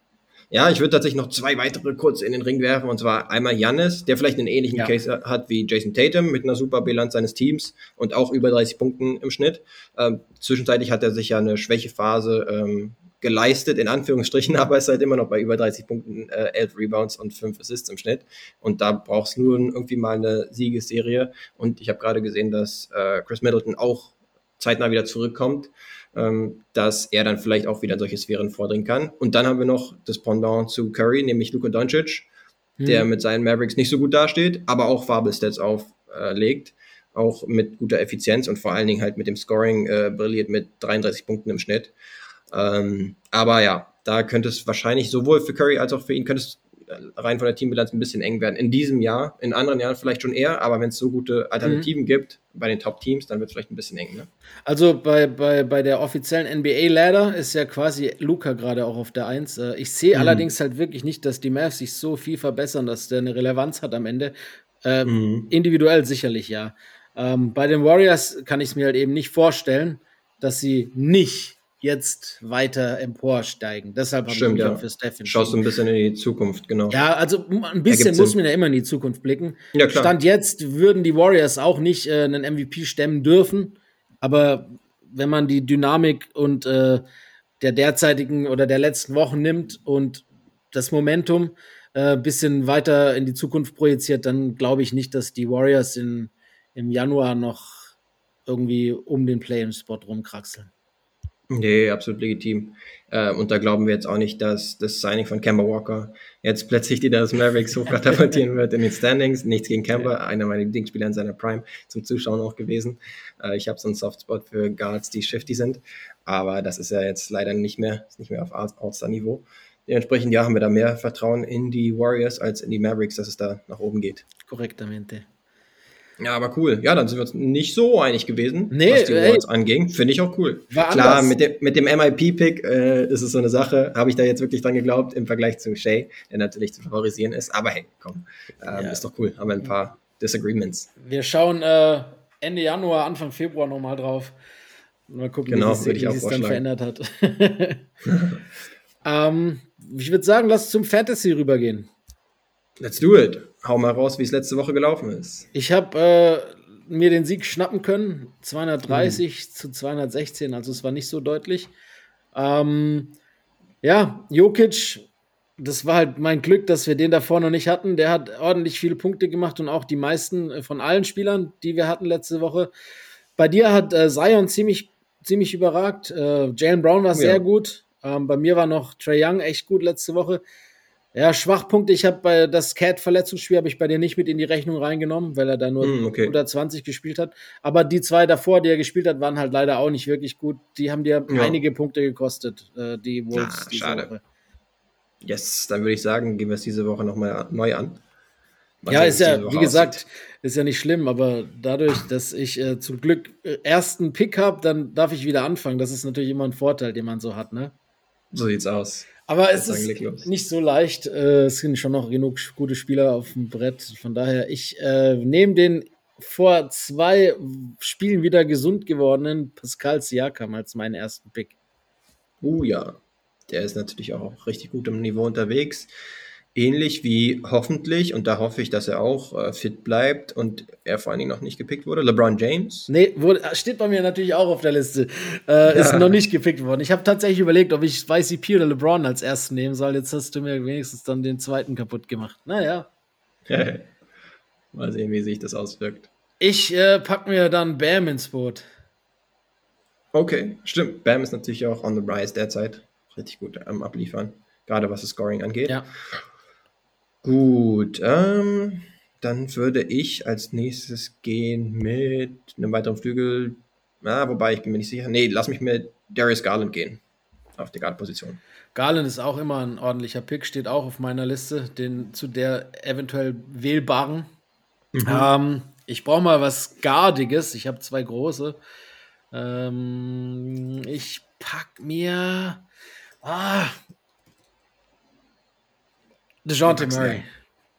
Ja, ich würde tatsächlich noch zwei weitere kurz in den Ring werfen. Und zwar einmal Jannis, der vielleicht einen ähnlichen ja. Case hat wie Jason Tatum mit einer super Bilanz seines Teams und auch über 30 Punkten im Schnitt. Ähm, zwischenzeitlich hat er sich ja eine Schwächephase ähm, geleistet, in Anführungsstrichen, [LAUGHS] aber ist halt immer noch bei über 30 Punkten, äh, 11 Rebounds und 5 Assists im Schnitt. Und da brauchst du nur irgendwie mal eine Siegesserie. Und ich habe gerade gesehen, dass äh, Chris Middleton auch zeitnah wieder zurückkommt ähm, dass er dann vielleicht auch wieder in solche Sphären vordringen kann. Und dann haben wir noch das Pendant zu Curry, nämlich Luka Doncic, hm. der mit seinen Mavericks nicht so gut dasteht, aber auch Fabelstats auflegt, äh, auch mit guter Effizienz und vor allen Dingen halt mit dem Scoring äh, brilliert mit 33 Punkten im Schnitt. Ähm, aber ja, da könnte es wahrscheinlich sowohl für Curry als auch für ihn könnte es rein von der Teambilanz ein bisschen eng werden. In diesem Jahr, in anderen Jahren vielleicht schon eher, aber wenn es so gute Alternativen mhm. gibt bei den Top-Teams, dann wird es vielleicht ein bisschen eng. Ne? Also bei, bei, bei der offiziellen NBA-Ladder ist ja quasi Luca gerade auch auf der Eins. Äh, ich sehe mhm. allerdings halt wirklich nicht, dass die Mavs sich so viel verbessern, dass der eine Relevanz hat am Ende. Ähm, mhm. Individuell sicherlich ja. Ähm, bei den Warriors kann ich es mir halt eben nicht vorstellen, dass sie nicht jetzt weiter emporsteigen. Deshalb habe ich mich ja. für Steph Schaust du ein bisschen in die Zukunft, genau. Ja, also ein bisschen muss man ja immer in die Zukunft blicken. Ja, klar. Stand jetzt würden die Warriors auch nicht äh, einen MVP stemmen dürfen, aber wenn man die Dynamik und äh, der derzeitigen oder der letzten Wochen nimmt und das Momentum äh, bisschen weiter in die Zukunft projiziert, dann glaube ich nicht, dass die Warriors in, im Januar noch irgendwie um den Play-in-Spot rumkraxeln. Nee, absolut legitim. Äh, und da glauben wir jetzt auch nicht, dass das Signing von Kemba Walker jetzt plötzlich die Dallas Mavericks hochkatapultieren wird in den Standings. Nichts gegen Kemba, einer meiner Lieblingsspieler in seiner Prime, zum Zuschauen auch gewesen. Äh, ich habe so einen Softspot für Guards, die shifty sind, aber das ist ja jetzt leider nicht mehr, ist nicht mehr auf All-Star-Niveau. Dementsprechend, ja, haben wir da mehr Vertrauen in die Warriors als in die Mavericks, dass es da nach oben geht. Korrektamente. Ja, aber cool. Ja, dann sind wir uns nicht so einig gewesen, nee, was die Awards ey, anging. Finde ich auch cool. Klar, mit dem, mit dem MIP-Pick äh, ist es so eine Sache. Habe ich da jetzt wirklich dran geglaubt im Vergleich zu Shay, der natürlich zu favorisieren ist. Aber hey, komm, ähm, ja. ist doch cool. Haben wir ein paar Disagreements. Wir schauen äh, Ende Januar, Anfang Februar nochmal drauf. Mal gucken, genau, wie es sich dann verändert hat. [LAUGHS] ähm, ich würde sagen, lass zum Fantasy rübergehen. Let's do it. Hau mal raus, wie es letzte Woche gelaufen ist. Ich habe äh, mir den Sieg schnappen können. 230 mhm. zu 216, also es war nicht so deutlich. Ähm, ja, Jokic, das war halt mein Glück, dass wir den davor noch nicht hatten. Der hat ordentlich viele Punkte gemacht und auch die meisten äh, von allen Spielern, die wir hatten letzte Woche. Bei dir hat äh, Zion ziemlich, ziemlich überragt. Äh, Jalen Brown war sehr ja. gut. Ähm, bei mir war noch Trey Young echt gut letzte Woche. Ja, Schwachpunkte. Ich habe bei das Cat-Verletzungsspiel habe ich bei dir nicht mit in die Rechnung reingenommen, weil er da nur mm, okay. 120 gespielt hat. Aber die zwei davor, die er gespielt hat, waren halt leider auch nicht wirklich gut. Die haben dir ja. einige Punkte gekostet, äh, die Wolves. Ah, schade. Woche. Yes, dann würde ich sagen, gehen wir es diese Woche nochmal neu an. ja, ist ja, wie gesagt, ist ja nicht schlimm, aber dadurch, dass ich äh, zum Glück äh, ersten Pick habe, dann darf ich wieder anfangen. Das ist natürlich immer ein Vorteil, den man so hat, ne? So sieht's aus. Aber es ist nicht so leicht. Äh, es sind schon noch genug gute Spieler auf dem Brett. Von daher, ich äh, nehme den vor zwei Spielen wieder gesund gewordenen Pascal Siakam als meinen ersten Pick. Uh ja, der ist natürlich auch richtig gut im Niveau unterwegs ähnlich wie hoffentlich, und da hoffe ich, dass er auch äh, fit bleibt und er vor allen Dingen noch nicht gepickt wurde, LeBron James. Nee, wurde, steht bei mir natürlich auch auf der Liste. Äh, ja. Ist noch nicht gepickt worden. Ich habe tatsächlich überlegt, ob ich YCP oder LeBron als ersten nehmen soll. Jetzt hast du mir wenigstens dann den zweiten kaputt gemacht. Naja. [LAUGHS] Mal sehen, wie sich das auswirkt. Ich äh, pack mir dann Bam ins Boot. Okay, stimmt. Bam ist natürlich auch on the rise derzeit. Richtig gut am Abliefern. Gerade was das Scoring angeht. Ja. Gut, ähm, dann würde ich als nächstes gehen mit einem weiteren Flügel. Ja, wobei ich bin mir nicht sicher. Nee, lass mich mit Darius Garland gehen. Auf die Guard-Position. Garland ist auch immer ein ordentlicher Pick, steht auch auf meiner Liste, den zu der eventuell wählbaren. Mhm. Ähm, ich brauche mal was Gardiges. Ich habe zwei große. Ähm, ich pack mir. Ah, DeJounte Murray.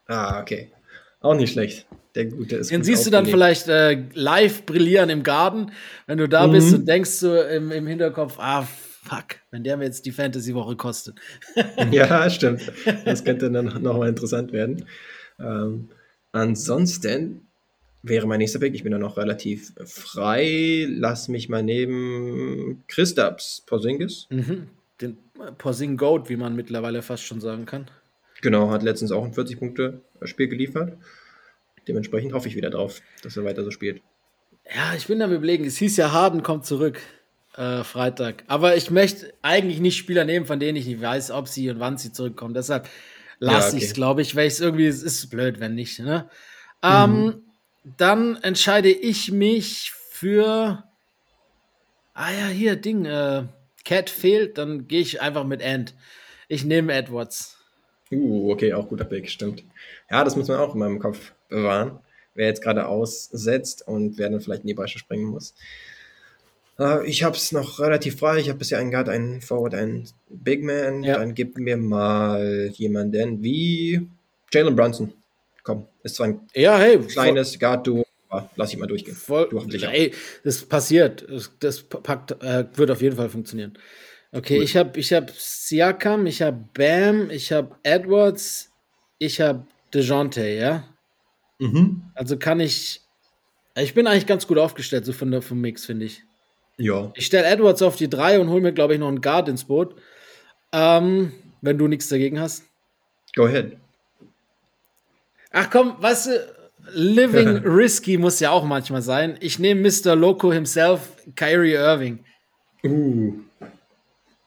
Ah, okay. Auch nicht schlecht. Der Gute ist. Den siehst du dann vielleicht äh, live brillieren im Garten, wenn du da mhm. bist und denkst so im, im Hinterkopf, ah, fuck, wenn der mir jetzt die Fantasy-Woche kostet. [LAUGHS] ja, stimmt. Das könnte dann nochmal interessant werden. Ähm, ansonsten wäre mein nächster Pick, ich bin da noch relativ frei. Lass mich mal neben Christaps Porzingis. Mhm. Den Porzing-Goat, wie man mittlerweile fast schon sagen kann. Genau, hat letztens auch ein 40-Punkte-Spiel geliefert. Dementsprechend hoffe ich wieder drauf, dass er weiter so spielt. Ja, ich bin am überlegen. Es hieß ja, Harden kommt zurück äh, Freitag. Aber ich möchte eigentlich nicht Spieler nehmen, von denen ich nicht weiß, ob sie und wann sie zurückkommen. Deshalb lasse ja, okay. ich es, glaube ich, weil es irgendwie, es ist blöd, wenn nicht. Ne? Ähm, mhm. Ähm, dann entscheide ich mich für. Ah ja, hier, Ding. Äh, Cat fehlt, dann gehe ich einfach mit Ant. Ich nehme Edwards. Uh, okay, auch guter Pick, stimmt. Ja, das muss man auch in meinem Kopf bewahren. Wer jetzt gerade aussetzt und wer dann vielleicht in die Bresche springen muss. Uh, ich habe es noch relativ frei. Ich habe bisher einen Guard, einen Forward, einen Big Man. Ja. Dann gib mir mal jemanden wie Jalen Brunson. Komm, ist zwar ein ja, hey, kleines Guard-Duo, lass ich mal durchgehen. Voll, du ey, das passiert. Das packt, äh, wird auf jeden Fall funktionieren. Okay, cool. ich habe ich hab Siakam, ich habe Bam, ich habe Edwards, ich habe DeJounte, ja? Mhm. Also kann ich. Ich bin eigentlich ganz gut aufgestellt, so von der, vom Mix, finde ich. Ja. Ich stelle Edwards auf die 3 und hole mir, glaube ich, noch einen Guard ins Boot. Ähm, wenn du nichts dagegen hast. Go ahead. Ach komm, weißt du, Living [LAUGHS] Risky muss ja auch manchmal sein. Ich nehme Mr. Loco himself, Kyrie Irving. Uh.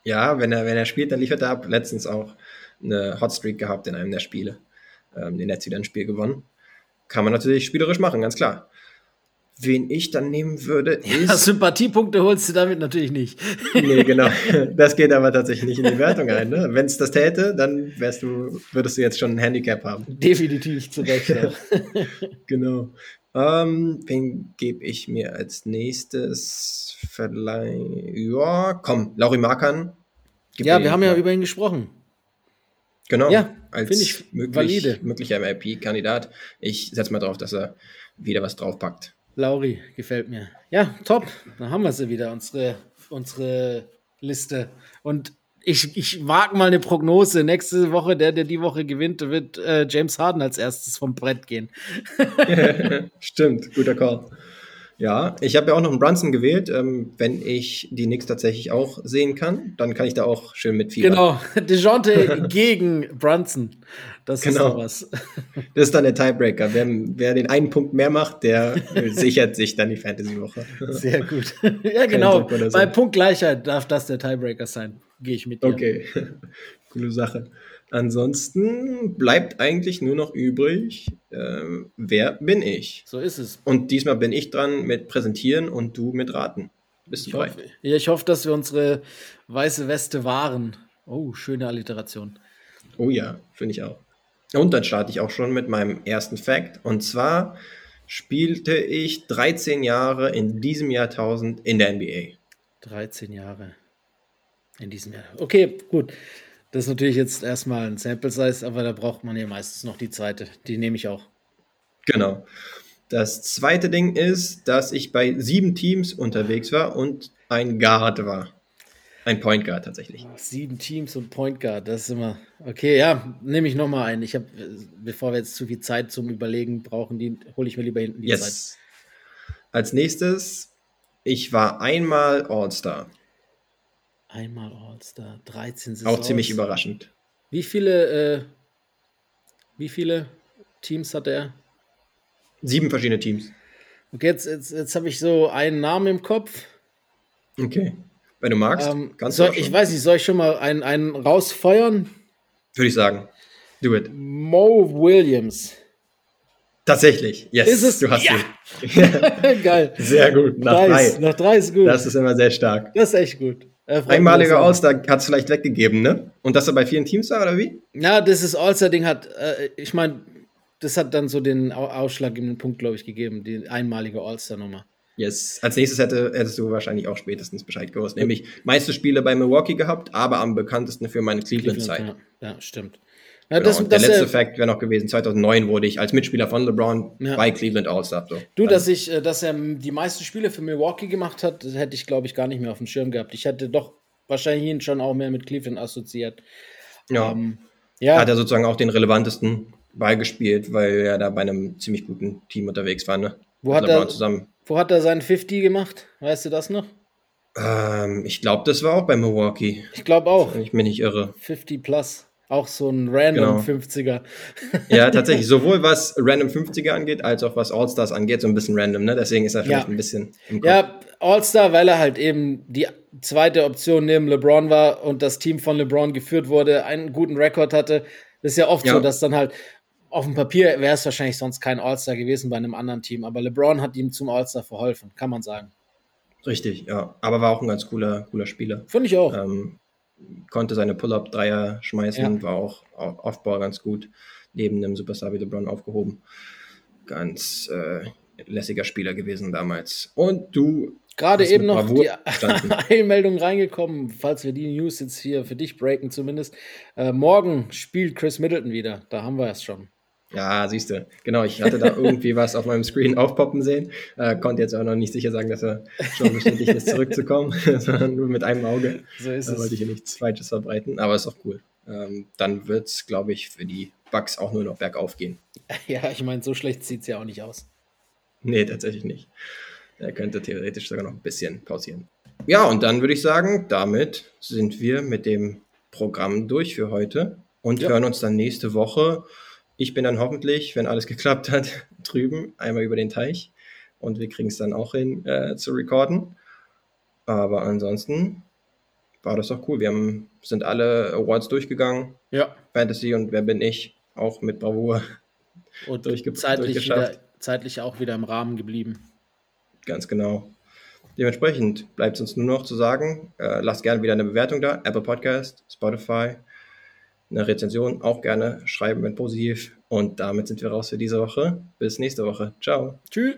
Ja, wenn er, wenn er spielt, dann liefert er ab. Letztens auch eine Hotstreak gehabt in einem der Spiele. Ähm, den Netz wieder ein Spiel gewonnen. Kann man natürlich spielerisch machen, ganz klar. Wen ich dann nehmen würde, ist. Ja, Sympathiepunkte holst du damit natürlich nicht. nee, genau. [LAUGHS] Das geht aber tatsächlich nicht in die Wertung ein. Ne? Wenn es das täte, dann wärst du, würdest du jetzt schon ein Handicap haben. Definitiv zu Recht. [LAUGHS] genau. Ähm, wen gebe ich mir als nächstes? Vielleicht. Ja, komm, Lauri Markan. Ja, wir haben ja über ihn gesprochen. Genau. Ja, als ich möglich, valide. möglicher MIP-Kandidat. Ich setze mal drauf, dass er wieder was draufpackt. Lauri, gefällt mir. Ja, top. Dann haben wir sie wieder, unsere, unsere Liste. Und ich, ich wage mal eine Prognose. Nächste Woche, der, der die Woche gewinnt, wird äh, James Harden als erstes vom Brett gehen. [LAUGHS] Stimmt, guter Call. Ja, ich habe ja auch noch einen Brunson gewählt. Ähm, wenn ich die Knicks tatsächlich auch sehen kann, dann kann ich da auch schön mitfiebern. Genau, [LAUGHS] DeJounte gegen Brunson. Das genau. ist was. [LAUGHS] Das ist dann der Tiebreaker. Wer, wer den einen Punkt mehr macht, der sichert sich dann die Fantasy-Woche. Sehr gut. ja, genau. So. Bei Punktgleichheit darf das der Tiebreaker sein. Gehe ich mit dir. Okay, [LAUGHS] coole Sache. Ansonsten bleibt eigentlich nur noch übrig, äh, wer bin ich? So ist es. Und diesmal bin ich dran mit Präsentieren und du mit Raten. Bist du Hoffe, ja, ich hoffe, dass wir unsere weiße Weste wahren. Oh, schöne Alliteration. Oh ja, finde ich auch. Und dann starte ich auch schon mit meinem ersten Fact. Und zwar spielte ich 13 Jahre in diesem Jahrtausend in der NBA. 13 Jahre in diesem Jahr. Okay, gut. Das ist natürlich jetzt erstmal ein Sample Size, aber da braucht man ja meistens noch die Zeit. Die nehme ich auch. Genau. Das zweite Ding ist, dass ich bei sieben Teams unterwegs war und ein Guard war. Ein Point Guard tatsächlich. Sieben Teams und Point Guard, das ist immer. Okay, ja, nehme ich nochmal ein. Ich habe, bevor wir jetzt zu viel Zeit zum Überlegen brauchen, die hole ich mir lieber hinten die yes. Zeit. Als nächstes, ich war einmal All-Star. Einmal All-Star, 13 Saisons. Auch ziemlich überraschend. Wie viele, äh, wie viele Teams hat er? Sieben verschiedene Teams. Okay, jetzt, jetzt, jetzt habe ich so einen Namen im Kopf. Okay. Wenn du magst, ähm, kannst soll, du. Ich weiß nicht, soll ich schon mal einen, einen rausfeuern? Würde ich sagen. Do it. Mo Williams. Tatsächlich, yes. Ist es? Du hast ja. ihn. [LAUGHS] [LAUGHS] Geil. Sehr gut. Nach drei. drei. Nach drei ist gut. Das ist immer sehr stark. Das ist echt gut. Einmaliger All-Star hat es vielleicht weggegeben, ne? Und dass er bei vielen Teams war, oder wie? Ja, das All-Star-Ding hat, äh, ich meine, das hat dann so den ausschlaggebenden Punkt, glaube ich, gegeben, die einmalige All-Star-Nummer. Yes. Als nächstes hätte, hättest du wahrscheinlich auch spätestens Bescheid gewusst. Nämlich meiste Spiele bei Milwaukee gehabt, aber am bekanntesten für meine Cleveland-Zeit. Cleveland, ja. ja, stimmt. Ja, genau. das, der das, letzte äh, Fact wäre noch gewesen, 2009 wurde ich als Mitspieler von LeBron ja. bei Cleveland All-Star. So. Du, dass, ich, äh, dass er die meisten Spiele für Milwaukee gemacht hat, das hätte ich, glaube ich, gar nicht mehr auf dem Schirm gehabt. Ich hätte doch wahrscheinlich ihn schon auch mehr mit Cleveland assoziiert. Ja. Ähm, ja. Hat er sozusagen auch den relevantesten beigespielt, weil er da bei einem ziemlich guten Team unterwegs war. Ne? Wo, hat er, zusammen. wo hat er seinen 50 gemacht? Weißt du das noch? Ähm, ich glaube, das war auch bei Milwaukee. Ich glaube auch. Wenn ich mich nicht irre. 50 plus. Auch so ein random genau. 50er. Ja, [LAUGHS] tatsächlich. Sowohl was random 50er angeht, als auch was All-Stars angeht, so ein bisschen random, ne? Deswegen ist er vielleicht ja. ein bisschen. Ja, All-Star, weil er halt eben die zweite Option neben LeBron war und das Team von LeBron geführt wurde, einen guten Rekord hatte. Das ist ja oft ja. so, dass dann halt auf dem Papier wäre es wahrscheinlich sonst kein All-Star gewesen bei einem anderen Team, aber LeBron hat ihm zum All-Star verholfen, kann man sagen. Richtig, ja. Aber war auch ein ganz cooler, cooler Spieler. Finde ich auch. Ähm, konnte seine Pull-Up-Dreier schmeißen, ja. war auch Offball ganz gut, neben einem Superstar wie LeBron aufgehoben. Ganz äh, lässiger Spieler gewesen damals. Und du. Gerade eben noch Bravour die [LAUGHS] Einmeldung reingekommen, falls wir die News jetzt hier für dich breaken zumindest. Äh, morgen spielt Chris Middleton wieder. Da haben wir es schon. Ja, siehst du. Genau, ich hatte da [LAUGHS] irgendwie was auf meinem Screen aufpoppen sehen. Äh, konnte jetzt auch noch nicht sicher sagen, dass er schon bestätigt ist, zurückzukommen, [LAUGHS] sondern nur mit einem Auge. So ist da es. wollte ich hier nichts Falsches verbreiten, aber ist auch cool. Ähm, dann wird es, glaube ich, für die Bugs auch nur noch bergauf gehen. [LAUGHS] Ja, ich meine, so schlecht sieht es ja auch nicht aus. Nee, tatsächlich nicht. Er könnte theoretisch sogar noch ein bisschen pausieren. Ja, und dann würde ich sagen, damit sind wir mit dem Programm durch für heute und ja. hören uns dann nächste Woche ich bin dann hoffentlich, wenn alles geklappt hat, [LAUGHS] drüben, einmal über den Teich. Und wir kriegen es dann auch hin äh, zu recorden. Aber ansonsten war das doch cool. Wir haben, sind alle Awards durchgegangen. Ja. Fantasy und Wer bin ich? Auch mit Bravour [LAUGHS] und durchge zeitlich, wieder, zeitlich auch wieder im Rahmen geblieben. Ganz genau. Dementsprechend bleibt es uns nur noch zu sagen, äh, lasst gerne wieder eine Bewertung da. Apple Podcast, Spotify, eine Rezension auch gerne schreiben, wenn positiv. Und damit sind wir raus für diese Woche. Bis nächste Woche. Ciao. Tschüss.